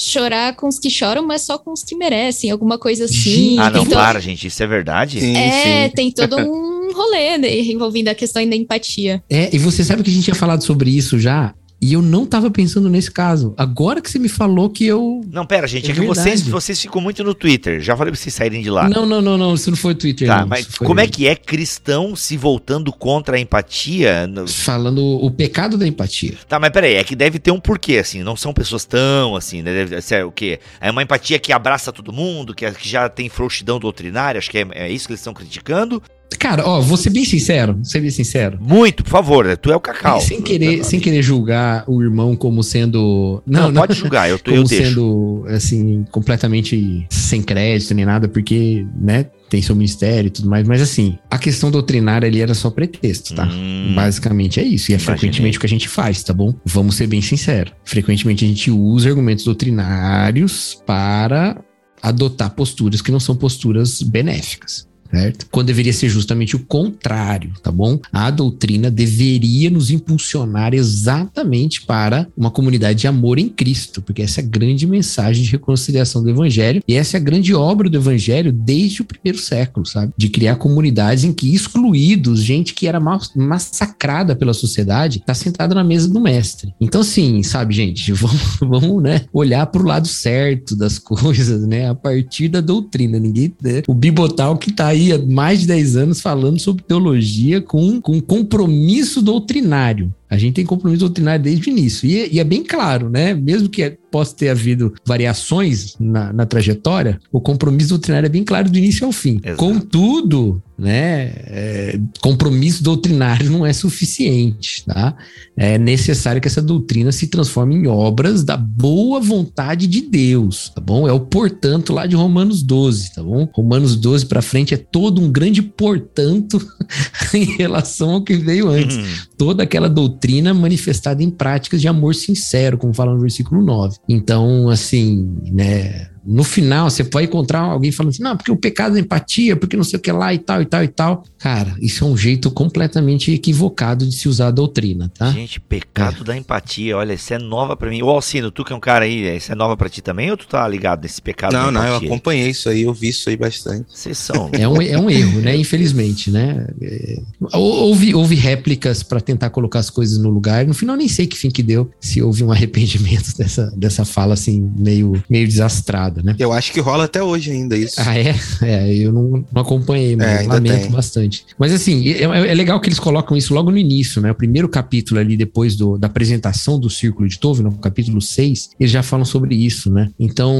Chorar com os que choram, mas só com os que merecem, alguma coisa assim. Ah, não, para, gente, isso é verdade? Sim, é, sim. tem todo um um rolê né, envolvendo a questão da empatia. É, e você sabe que a gente tinha falado sobre isso já e eu não tava pensando nesse caso. Agora que você me falou que eu. Não, pera, gente, é, é que vocês, vocês ficam muito no Twitter. Já falei pra vocês saírem de lá. Não, não, não, não. Isso não foi Twitter. Tá, não, mas como é que é cristão se voltando contra a empatia? Falando o pecado da empatia. Tá, mas peraí, é que deve ter um porquê, assim. Não são pessoas tão assim, né? Deve ser o quê? É uma empatia que abraça todo mundo, que, que já tem frouxidão doutrinária. Acho que é, é isso que eles estão criticando. Cara, ó, vou ser bem sincero, vou ser bem sincero. Muito, por favor, né? tu é o cacau. Sem querer, sem querer julgar o irmão como sendo. Não, não, não pode julgar, eu, tô, como eu sendo, assim, completamente sem crédito nem nada, porque, né, tem seu ministério e tudo mais, mas assim, a questão doutrinária ali era só pretexto, tá? Hum, Basicamente é isso, e é imaginei. frequentemente o que a gente faz, tá bom? Vamos ser bem sinceros. Frequentemente a gente usa argumentos doutrinários para adotar posturas que não são posturas benéficas certo? Quando deveria ser justamente o contrário, tá bom? A doutrina deveria nos impulsionar exatamente para uma comunidade de amor em Cristo, porque essa é a grande mensagem de reconciliação do evangelho e essa é a grande obra do evangelho desde o primeiro século, sabe? De criar comunidades em que excluídos, gente que era massacrada pela sociedade, tá sentada na mesa do mestre. Então, assim, sabe, gente, vamos, vamos né, olhar para o lado certo das coisas, né? A partir da doutrina. Ninguém, né? o Bibotal que tá aí aí há mais de 10 anos falando sobre teologia com, com compromisso doutrinário. A gente tem compromisso doutrinário desde o início. E, e, é bem claro, né? Mesmo que possa ter havido variações na, na, trajetória, o compromisso doutrinário é bem claro do início ao fim. Exato. Contudo, né? É, compromisso doutrinário não é suficiente, tá? É necessário que essa doutrina se transforme em obras da boa vontade de Deus, tá bom? É o portanto lá de Romanos 12, tá bom? Romanos 12 para frente é todo um grande portanto em relação ao que veio antes. Uhum. Toda aquela doutrina manifestada em práticas de amor sincero, como fala no versículo 9. Então, assim, né? No final você pode encontrar alguém falando assim, não, porque o pecado é empatia, porque não sei o que lá e tal e tal e tal. Cara, isso é um jeito completamente equivocado de se usar a doutrina, tá? Gente, pecado é. da empatia, olha, isso é nova para mim. O Alcino, tu que é um cara aí, isso é nova para ti também ou tu tá ligado nesse pecado não, da empatia? Não, não, eu acompanhei isso aí, eu vi isso aí bastante. Vocês são. É um, é um erro, né? Infelizmente, né? É, houve, houve réplicas para tentar colocar as coisas no lugar. No final, nem sei que fim que deu, se houve um arrependimento dessa, dessa fala assim, meio, meio desastrada né? Eu acho que rola até hoje ainda isso. Ah, é? É, eu não, não acompanhei, mas é, lamento tem. bastante. Mas assim, é, é, legal que eles colocam isso logo no início, né? O primeiro capítulo ali, depois do, da apresentação do Círculo de Tove, no capítulo 6, eles já falam sobre isso, né? Então,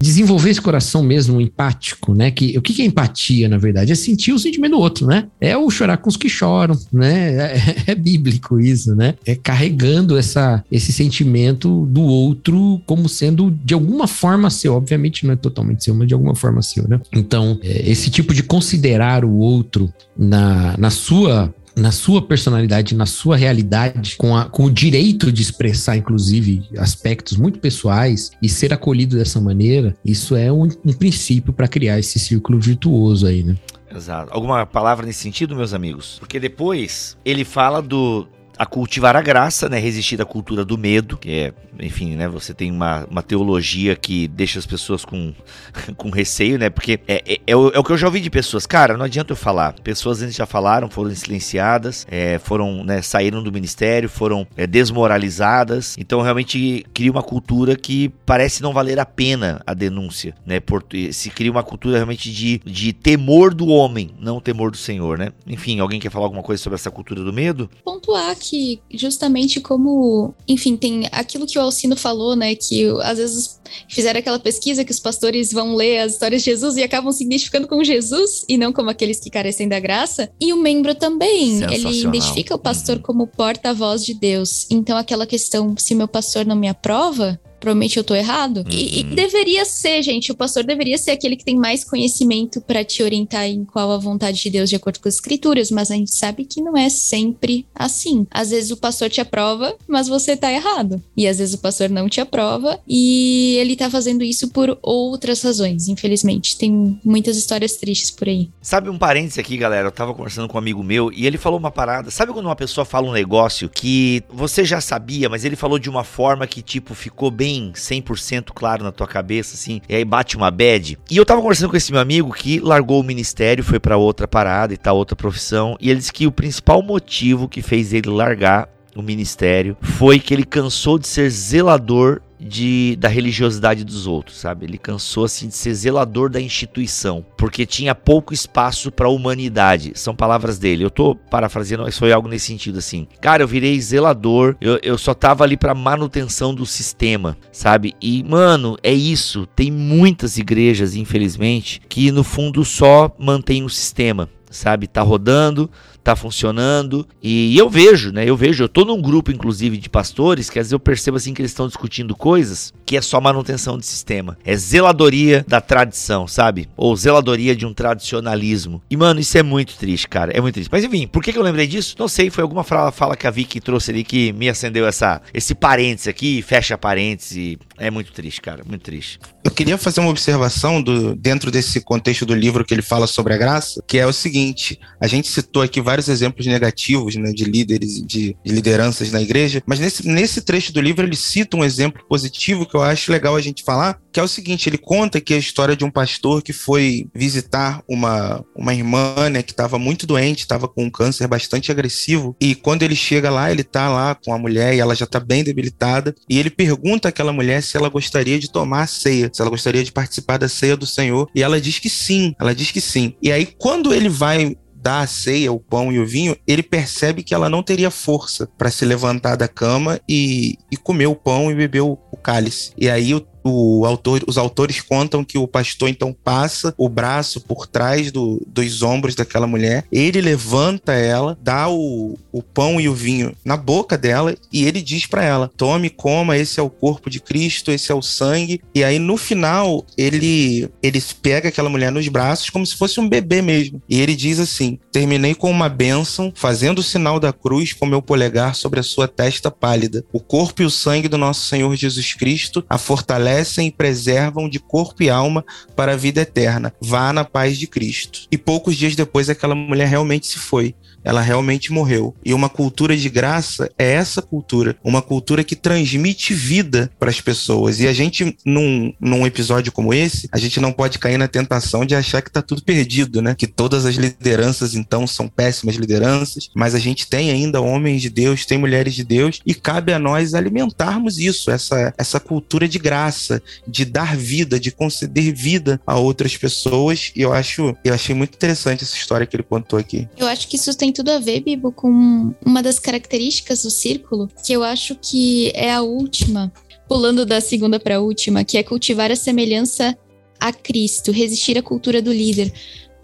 desenvolver esse coração mesmo empático, né? Que, o que é empatia, na verdade? É sentir o sentimento do outro, né? É o chorar com os que choram, né? É, é bíblico isso, né? É carregando essa, esse sentimento do outro como sendo, de alguma forma, seu. Obviamente não é totalmente seu, mas de alguma forma seu, né? Então, é, esse tipo de considerar o outro na, na sua na sua personalidade, na sua realidade, com, a, com o direito de expressar, inclusive, aspectos muito pessoais e ser acolhido dessa maneira, isso é um, um princípio para criar esse círculo virtuoso aí, né? Exato. Alguma palavra nesse sentido, meus amigos? Porque depois ele fala do, a cultivar a graça, né? Resistir à cultura do medo, que é, enfim, né? Você tem uma, uma teologia que deixa as pessoas com, com receio, né? Porque é, é, é, o, é, o, que eu já ouvi de pessoas. Cara, não adianta eu falar. Pessoas antes já falaram, foram silenciadas, é, foram, né? Saíram do ministério, foram é, desmoralizadas. Então, realmente cria uma cultura que parece não valer a pena a denúncia, né? Por, se cria uma cultura realmente de, de temor do homem, não temor do Senhor, né? Enfim, alguém quer falar alguma coisa sobre essa cultura do medo? Pontuar que justamente como, enfim, tem aquilo que o Alcino falou, né, que às vezes fizeram aquela pesquisa que os pastores vão ler as histórias de Jesus e acabam se identificando com Jesus e não como aqueles que carecem da graça. E o membro também, ele identifica o pastor uhum. como porta-voz de Deus. Então aquela questão, se meu pastor não me aprova, provavelmente eu tô errado. Uhum. E, e, uhum. deveria ser, gente, o pastor deveria ser aquele que tem mais conhecimento para te orientar em qual a vontade de Deus de acordo com as escrituras, mas a gente sabe que não é sempre assim. Às vezes o pastor te aprova, mas você tá errado. E às vezes o pastor não te aprova e ele tá fazendo isso por outras razões, infelizmente. Tem muitas histórias tristes por aí. Sabe um parênteses aqui, galera? Eu tava conversando com um amigo meu e ele falou uma parada. Sabe quando uma pessoa fala um negócio que você já sabia, mas ele falou de uma forma que, tipo, ficou bem bem 100% claro na tua cabeça, assim, e aí bate uma bad. E eu tava conversando com esse meu amigo que largou o ministério, foi para outra parada e tá outra profissão, e ele disse que o principal motivo que fez ele largar o ministério foi que ele cansou de ser zelador de, da religiosidade dos outros, sabe? Ele cansou assim de ser zelador da instituição, porque tinha pouco espaço para a humanidade. São palavras dele. Eu tô parafraseando, mas foi algo nesse sentido assim. Cara, eu virei zelador, eu, eu só tava ali para manutenção do sistema, sabe? E mano, é isso. Tem muitas igrejas, infelizmente, que no fundo só mantém o sistema, sabe? Tá rodando, tá funcionando. E eu vejo, né? Eu vejo, eu tô num grupo, inclusive, de pastores, que às vezes eu percebo assim que eles estão discutindo coisas que é só manutenção de sistema. É zeladoria da tradição, sabe? Ou zeladoria de um tradicionalismo. E, mano, isso é muito triste, cara. É muito triste. Mas enfim, por que, que eu lembrei disso? Não sei, foi alguma fala, fala que a Vicky trouxe ali que me acendeu essa, esse parênteses aqui, fecha parênteses. É muito triste, cara. Muito triste. Eu queria fazer uma observação do, dentro desse contexto do livro que ele fala sobre a graça, que é o seguinte: a gente citou aqui vários vários exemplos negativos né, de líderes, de, de lideranças na igreja, mas nesse, nesse trecho do livro ele cita um exemplo positivo que eu acho legal a gente falar, que é o seguinte: ele conta que a história de um pastor que foi visitar uma, uma irmã né, que estava muito doente, estava com um câncer bastante agressivo, e quando ele chega lá, ele está lá com a mulher e ela já está bem debilitada, e ele pergunta àquela mulher se ela gostaria de tomar a ceia, se ela gostaria de participar da ceia do Senhor, e ela diz que sim, ela diz que sim. E aí, quando ele vai dá a ceia, o pão e o vinho, ele percebe que ela não teria força para se levantar da cama e, e comer o pão e beber o, o cálice. E aí o o autor, os autores contam que o pastor então passa o braço por trás do, dos ombros daquela mulher, ele levanta ela, dá o, o pão e o vinho na boca dela e ele diz para ela: tome, coma, esse é o corpo de Cristo, esse é o sangue. E aí no final ele ele pega aquela mulher nos braços como se fosse um bebê mesmo. E ele diz assim: terminei com uma bênção, fazendo o sinal da cruz com meu polegar sobre a sua testa pálida. O corpo e o sangue do nosso Senhor Jesus Cristo a fortalece e preservam de corpo e alma para a vida eterna. Vá na paz de Cristo. E poucos dias depois, aquela mulher realmente se foi ela realmente morreu. E uma cultura de graça é essa cultura, uma cultura que transmite vida para as pessoas. E a gente, num, num episódio como esse, a gente não pode cair na tentação de achar que está tudo perdido, né? Que todas as lideranças, então, são péssimas lideranças, mas a gente tem ainda homens de Deus, tem mulheres de Deus, e cabe a nós alimentarmos isso, essa, essa cultura de graça, de dar vida, de conceder vida a outras pessoas. E eu acho, eu achei muito interessante essa história que ele contou aqui. Eu acho que isso tem tudo a ver, Bibo, com uma das características do círculo, que eu acho que é a última, pulando da segunda para a última, que é cultivar a semelhança a Cristo, resistir à cultura do líder.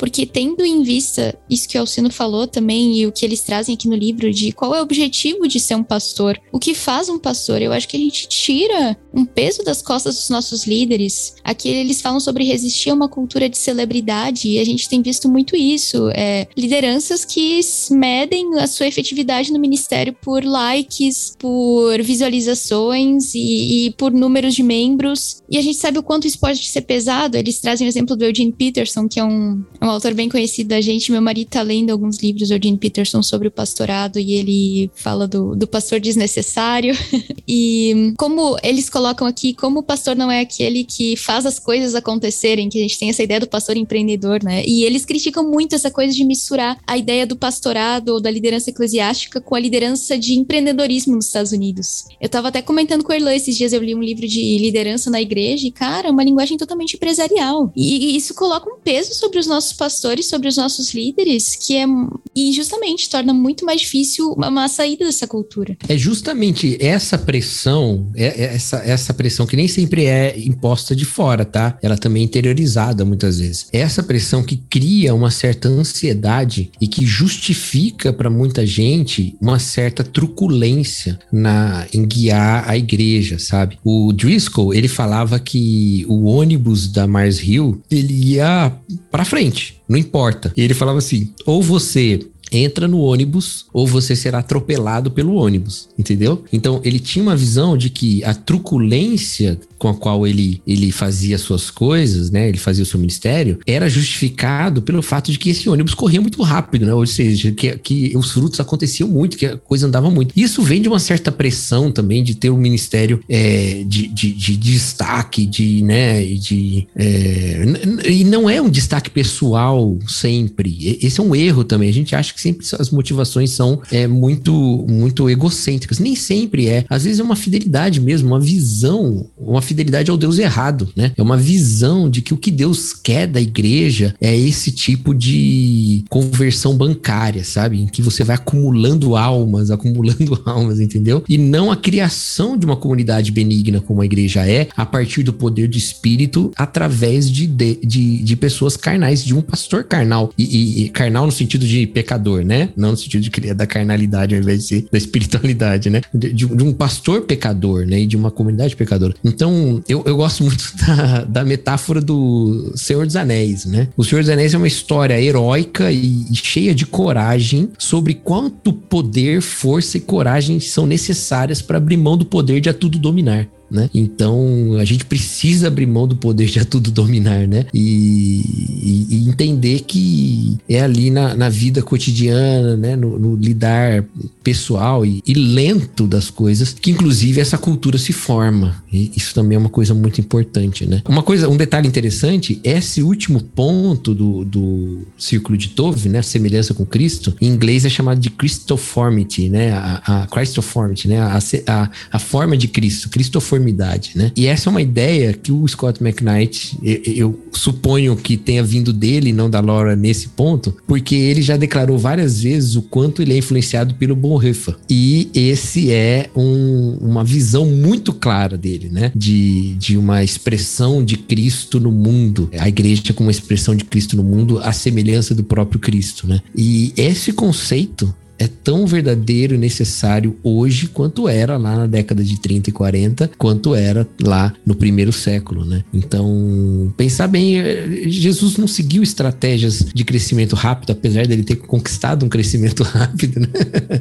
Porque tendo em vista isso que o Alcino falou também e o que eles trazem aqui no livro de qual é o objetivo de ser um pastor, o que faz um pastor, eu acho que a gente tira um peso das costas dos nossos líderes. Aqui eles falam sobre resistir a uma cultura de celebridade e a gente tem visto muito isso. É, lideranças que medem a sua efetividade no ministério por likes, por visualizações e, e por números de membros. E a gente sabe o quanto isso pode ser pesado. Eles trazem o exemplo do Eugene Peterson, que é um, um um autor bem conhecido da gente. Meu marido tá lendo alguns livros do Eugene Peterson sobre o pastorado e ele fala do, do pastor desnecessário. e como eles colocam aqui, como o pastor não é aquele que faz as coisas acontecerem, que a gente tem essa ideia do pastor empreendedor, né? E eles criticam muito essa coisa de misturar a ideia do pastorado ou da liderança eclesiástica com a liderança de empreendedorismo nos Estados Unidos. Eu tava até comentando com o Erlan esses dias, eu li um livro de liderança na igreja e, cara, é uma linguagem totalmente empresarial. E, e isso coloca um peso sobre os nossos pastores, sobre os nossos líderes, que é e justamente torna muito mais difícil uma saída dessa cultura. É justamente essa pressão, é, é essa, essa pressão que nem sempre é imposta de fora, tá? Ela também é interiorizada muitas vezes. É essa pressão que cria uma certa ansiedade e que justifica para muita gente uma certa truculência na em guiar a igreja, sabe? O Driscoll, ele falava que o ônibus da Mars Hill, ele ia para frente não importa. E ele falava assim: ou você entra no ônibus ou você será atropelado pelo ônibus, entendeu? Então ele tinha uma visão de que a truculência com a qual ele, ele fazia suas coisas, né? Ele fazia o seu ministério, era justificado pelo fato de que esse ônibus corria muito rápido, né? Ou seja, que, que os frutos aconteciam muito, que a coisa andava muito. Isso vem de uma certa pressão também de ter um ministério é, de, de, de, destaque, de, né? De, é, e não é um destaque pessoal sempre. Esse é um erro também. A gente acha que sempre as motivações são é, muito, muito egocêntricas. Nem sempre é. Às vezes é uma fidelidade mesmo, uma visão, uma fidelidade ao Deus errado, né? É uma visão de que o que Deus quer da igreja é esse tipo de conversão bancária, sabe? Em que você vai acumulando almas, acumulando almas, entendeu? E não a criação de uma comunidade benigna como a igreja é, a partir do poder do Espírito, através de, de, de, de pessoas carnais, de um pastor carnal. E, e, e, carnal no sentido de pecador, né? Não no sentido de criar da carnalidade ao invés de da espiritualidade, né? De, de, de um pastor pecador, né? E de uma comunidade pecadora. Então, eu, eu gosto muito da, da metáfora do Senhor dos Anéis, né? O Senhor dos Anéis é uma história heróica e, e cheia de coragem sobre quanto poder, força e coragem são necessárias para abrir mão do poder de a tudo dominar né? Então a gente precisa abrir mão do poder de a tudo dominar, né? E, e, e entender que é ali na, na vida cotidiana, né? No, no lidar pessoal e, e, lento das coisas que inclusive essa cultura se forma. E isso também é uma coisa muito importante, né? Uma coisa, um detalhe interessante, esse último ponto do, do círculo de Tove, né? Semelhança com Cristo, em inglês é chamado de Christoformity, né? A, a Christoformity, né? A, a, a forma de Cristo, Cristoformity né? E essa é uma ideia que o Scott McKnight, eu, eu suponho que tenha vindo dele, não da Laura, nesse ponto, porque ele já declarou várias vezes o quanto ele é influenciado pelo Bonhoeffer. E esse é um, uma visão muito clara dele, né? De, de uma expressão de Cristo no mundo. A igreja como uma expressão de Cristo no mundo, a semelhança do próprio Cristo, né? E esse conceito é tão verdadeiro e necessário hoje quanto era lá na década de 30 e 40, quanto era lá no primeiro século, né? Então, pensar bem, eh, Jesus não seguiu estratégias de crescimento rápido, apesar dele ter conquistado um crescimento rápido, né?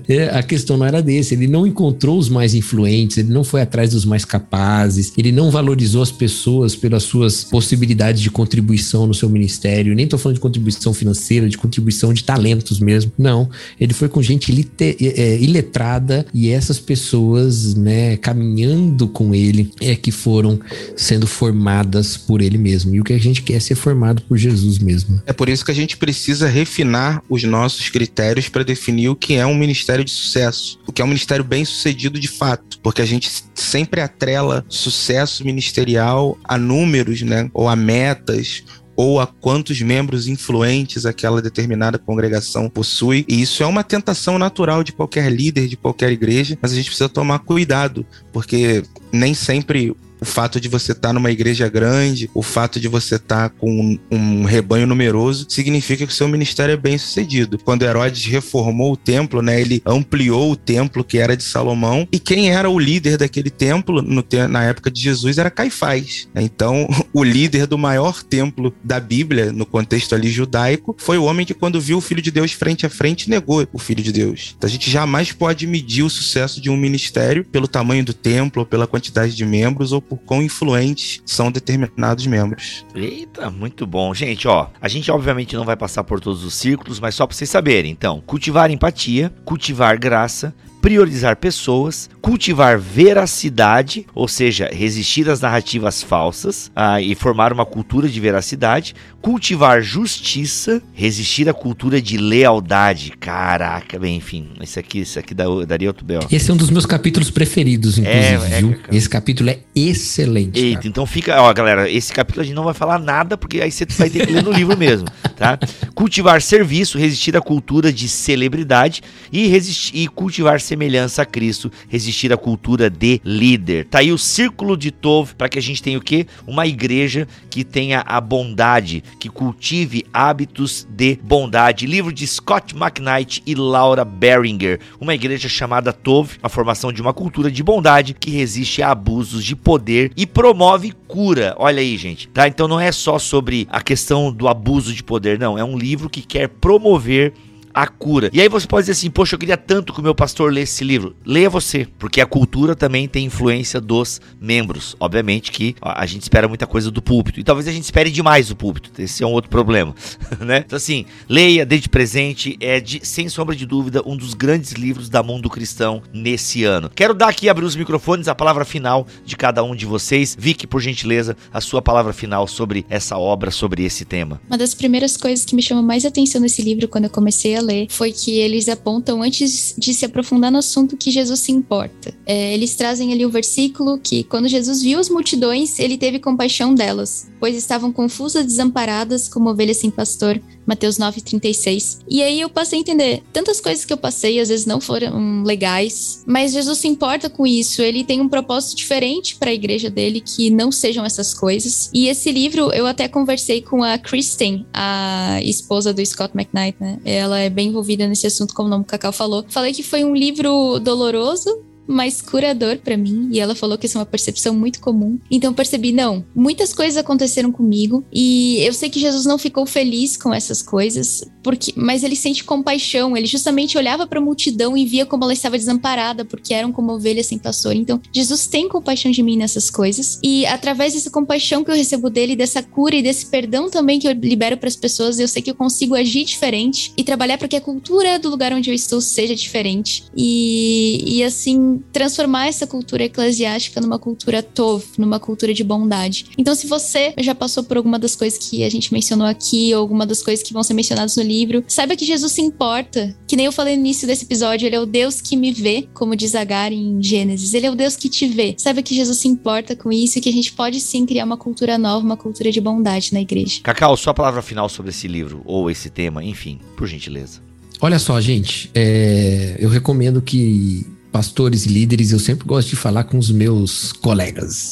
É, a questão não era desse, ele não encontrou os mais influentes, ele não foi atrás dos mais capazes, ele não valorizou as pessoas pelas suas possibilidades de contribuição no seu ministério, nem tô falando de contribuição financeira, de contribuição de talentos mesmo. Não, ele foi com gente lite, é, iletrada e essas pessoas, né, caminhando com ele, é que foram sendo formadas por ele mesmo. E o que a gente quer é ser formado por Jesus mesmo. É por isso que a gente precisa refinar os nossos critérios para definir o que é um ministério de sucesso, o que é um ministério bem sucedido de fato, porque a gente sempre atrela sucesso ministerial a números, né, ou a metas ou a quantos membros influentes aquela determinada congregação possui. E isso é uma tentação natural de qualquer líder, de qualquer igreja, mas a gente precisa tomar cuidado, porque nem sempre o fato de você estar tá numa igreja grande, o fato de você estar tá com um, rebanho numeroso, significa que o seu ministério é bem sucedido. Quando Herodes reformou o templo, né, ele ampliou o templo que era de Salomão, e quem era o líder daquele templo no, na época de Jesus era Caifás. Então, o líder do maior templo da Bíblia, no contexto ali judaico, foi o homem que, quando viu o Filho de Deus frente a frente, negou o Filho de Deus. Então, a gente jamais pode medir o sucesso de um ministério pelo tamanho do templo, ou pela quantidade de membros, ou por quão influentes são determinados membros. Eita, muito bom. Gente, ó, a gente obviamente não vai passar por todos os círculos, mas só para vocês saberem. Então, cultivar empatia, cultivar graça, priorizar pessoas, cultivar veracidade, ou seja, resistir às narrativas falsas ah, e formar uma cultura de veracidade, cultivar justiça, resistir à cultura de lealdade. Caraca, bem, enfim, esse aqui, esse aqui daria outro B.O. Esse é um dos meus capítulos preferidos, inclusive, é, é, Esse capítulo é excelente. Eita, então fica, ó, galera, esse capítulo a gente não vai falar nada, porque aí você vai ter que ler no livro mesmo, tá? Cultivar serviço, resistir à cultura de celebridade e, resistir, e cultivar semelhança a Cristo, resistir à cultura de líder. Tá aí o círculo de Tov para que a gente tenha o quê? Uma igreja que tenha a bondade, que cultive hábitos de bondade. Livro de Scott McKnight e Laura Beringer. Uma igreja chamada Tov, a formação de uma cultura de bondade que resiste a abusos de poder e promove cura. Olha aí, gente, tá? Então não é só sobre a questão do abuso de poder, não. É um livro que quer promover a cura. E aí você pode dizer assim, poxa, eu queria tanto que o meu pastor lesse esse livro. Leia você, porque a cultura também tem influência dos membros. Obviamente que a gente espera muita coisa do púlpito. E talvez a gente espere demais do púlpito. Esse é um outro problema, né? Então assim, leia, desde presente, é de, sem sombra de dúvida um dos grandes livros da mundo cristão nesse ano. Quero dar aqui, abrir os microfones, a palavra final de cada um de vocês. Vicky, por gentileza, a sua palavra final sobre essa obra, sobre esse tema. Uma das primeiras coisas que me chamou mais atenção nesse livro quando eu comecei a ler foi que eles apontam, antes de se aprofundar no assunto, que Jesus se importa. É, eles trazem ali o versículo que, quando Jesus viu as multidões, ele teve compaixão delas, pois estavam confusas, desamparadas, como ovelhas sem pastor. Mateus 9,36. E aí eu passei a entender tantas coisas que eu passei, às vezes não foram legais, mas Jesus se importa com isso. Ele tem um propósito diferente para a igreja dele que não sejam essas coisas. E esse livro eu até conversei com a Kristen, a esposa do Scott McKnight, né? Ela é bem envolvida nesse assunto, como o nome Cacau falou. Falei que foi um livro doloroso, mais curador para mim. E ela falou que isso é uma percepção muito comum. Então percebi, não, muitas coisas aconteceram comigo e eu sei que Jesus não ficou feliz com essas coisas, porque, mas ele sente compaixão. Ele justamente olhava para a multidão e via como ela estava desamparada, porque eram como ovelhas sem pastor. Então Jesus tem compaixão de mim nessas coisas e através dessa compaixão que eu recebo dele, dessa cura e desse perdão também que eu libero para as pessoas, eu sei que eu consigo agir diferente e trabalhar para que a cultura do lugar onde eu estou seja diferente. E, e assim, transformar essa cultura eclesiástica numa cultura tov, numa cultura de bondade. Então, se você já passou por alguma das coisas que a gente mencionou aqui, ou alguma das coisas que vão ser mencionadas no livro, saiba que Jesus se importa. Que nem eu falei no início desse episódio, ele é o Deus que me vê, como diz Agar em Gênesis. Ele é o Deus que te vê. Saiba que Jesus se importa com isso e que a gente pode sim criar uma cultura nova, uma cultura de bondade na igreja. Cacau, sua palavra final sobre esse livro, ou esse tema, enfim, por gentileza. Olha só, gente, é, eu recomendo que pastores e líderes, eu sempre gosto de falar com os meus colegas.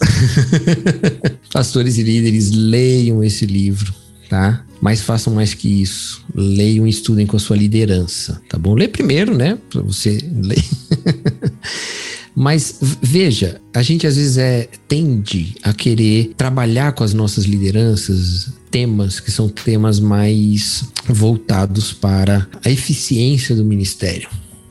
pastores e líderes, leiam esse livro, tá? Mas façam mais que isso. Leiam e estudem com a sua liderança, tá bom? Lê primeiro, né? Pra você ler. Mas veja, a gente às vezes é, tende a querer trabalhar com as nossas lideranças temas que são temas mais voltados para a eficiência do ministério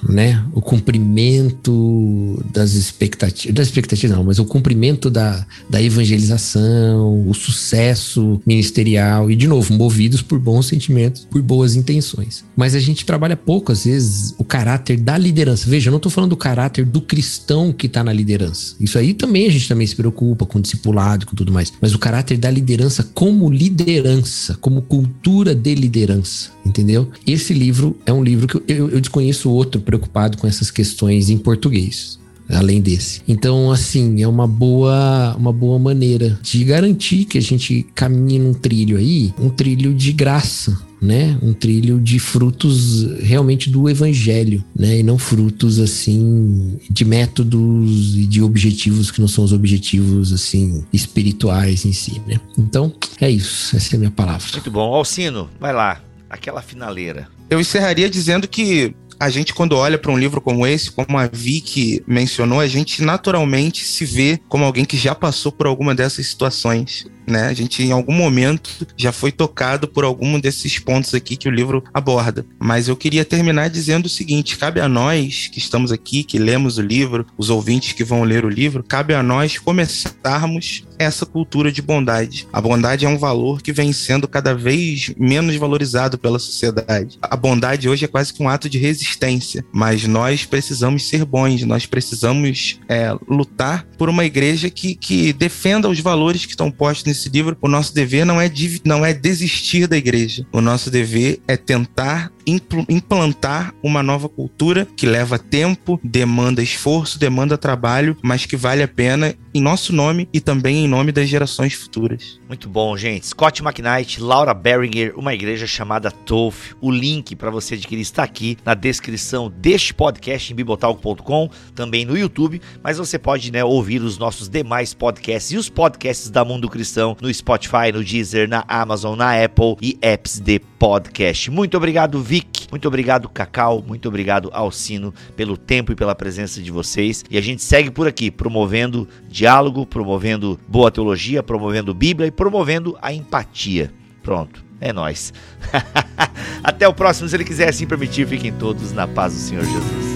né? O cumprimento das expectativas, das expectativas não, mas o cumprimento da, da evangelização, o sucesso ministerial e de novo movidos por bons sentimentos, por boas intenções. Mas a gente trabalha pouco às vezes o caráter da liderança. Veja, eu não estou falando do caráter do cristão que está na liderança. Isso aí também a gente também se preocupa com discipulado, com tudo mais. Mas o caráter da liderança como liderança, como cultura de liderança, entendeu? Esse livro é um livro que eu, eu desconheço outro preocupado com essas questões em português além desse. Então, assim, é uma boa, uma boa maneira de garantir que a gente caminhe num trilho aí, um trilho de graça, né? Um trilho de frutos realmente do evangelho, né? E não frutos assim de métodos e de objetivos que não são os objetivos assim espirituais em si, né? Então, é isso, essa é a minha palavra. Muito bom. Alcino, vai lá, aquela finaleira. Eu encerraria dizendo que a gente, quando olha para um livro como esse, como a Vicky mencionou, a gente naturalmente se vê como alguém que já passou por alguma dessas situações né? A gente em algum momento já foi tocado por algum desses pontos aqui que o livro aborda. Mas eu queria terminar dizendo o seguinte: cabe a nós que estamos aqui, que lemos o livro, os ouvintes que vão ler o livro, cabe a nós começarmos essa cultura de bondade. A bondade é um valor que vem sendo cada vez menos valorizado pela sociedade. A bondade hoje é quase que um ato de resistência, mas nós precisamos ser bons, nós precisamos é, lutar por uma igreja que, que defenda os valores que estão postos nesse livro, o nosso dever não é, não é desistir da igreja. O nosso dever é tentar implantar uma nova cultura que leva tempo, demanda esforço, demanda trabalho, mas que vale a pena em nosso nome e também em nome das gerações futuras. Muito bom, gente. Scott McKnight, Laura Beringer, uma igreja chamada TOF. O link para você adquirir está aqui na descrição deste podcast em bibotalk.com, também no YouTube, mas você pode né, ouvir os nossos demais podcasts e os podcasts da Mundo Cristão no Spotify, no Deezer, na Amazon, na Apple e apps de podcast. Muito obrigado, Vic. Muito obrigado, Cacau. Muito obrigado, Alcino, pelo tempo e pela presença de vocês. E a gente segue por aqui, promovendo diálogo, promovendo boa teologia, promovendo Bíblia e promovendo a empatia. Pronto. É nós. Até o próximo, se ele quiser assim permitir. Fiquem todos na paz do Senhor Jesus.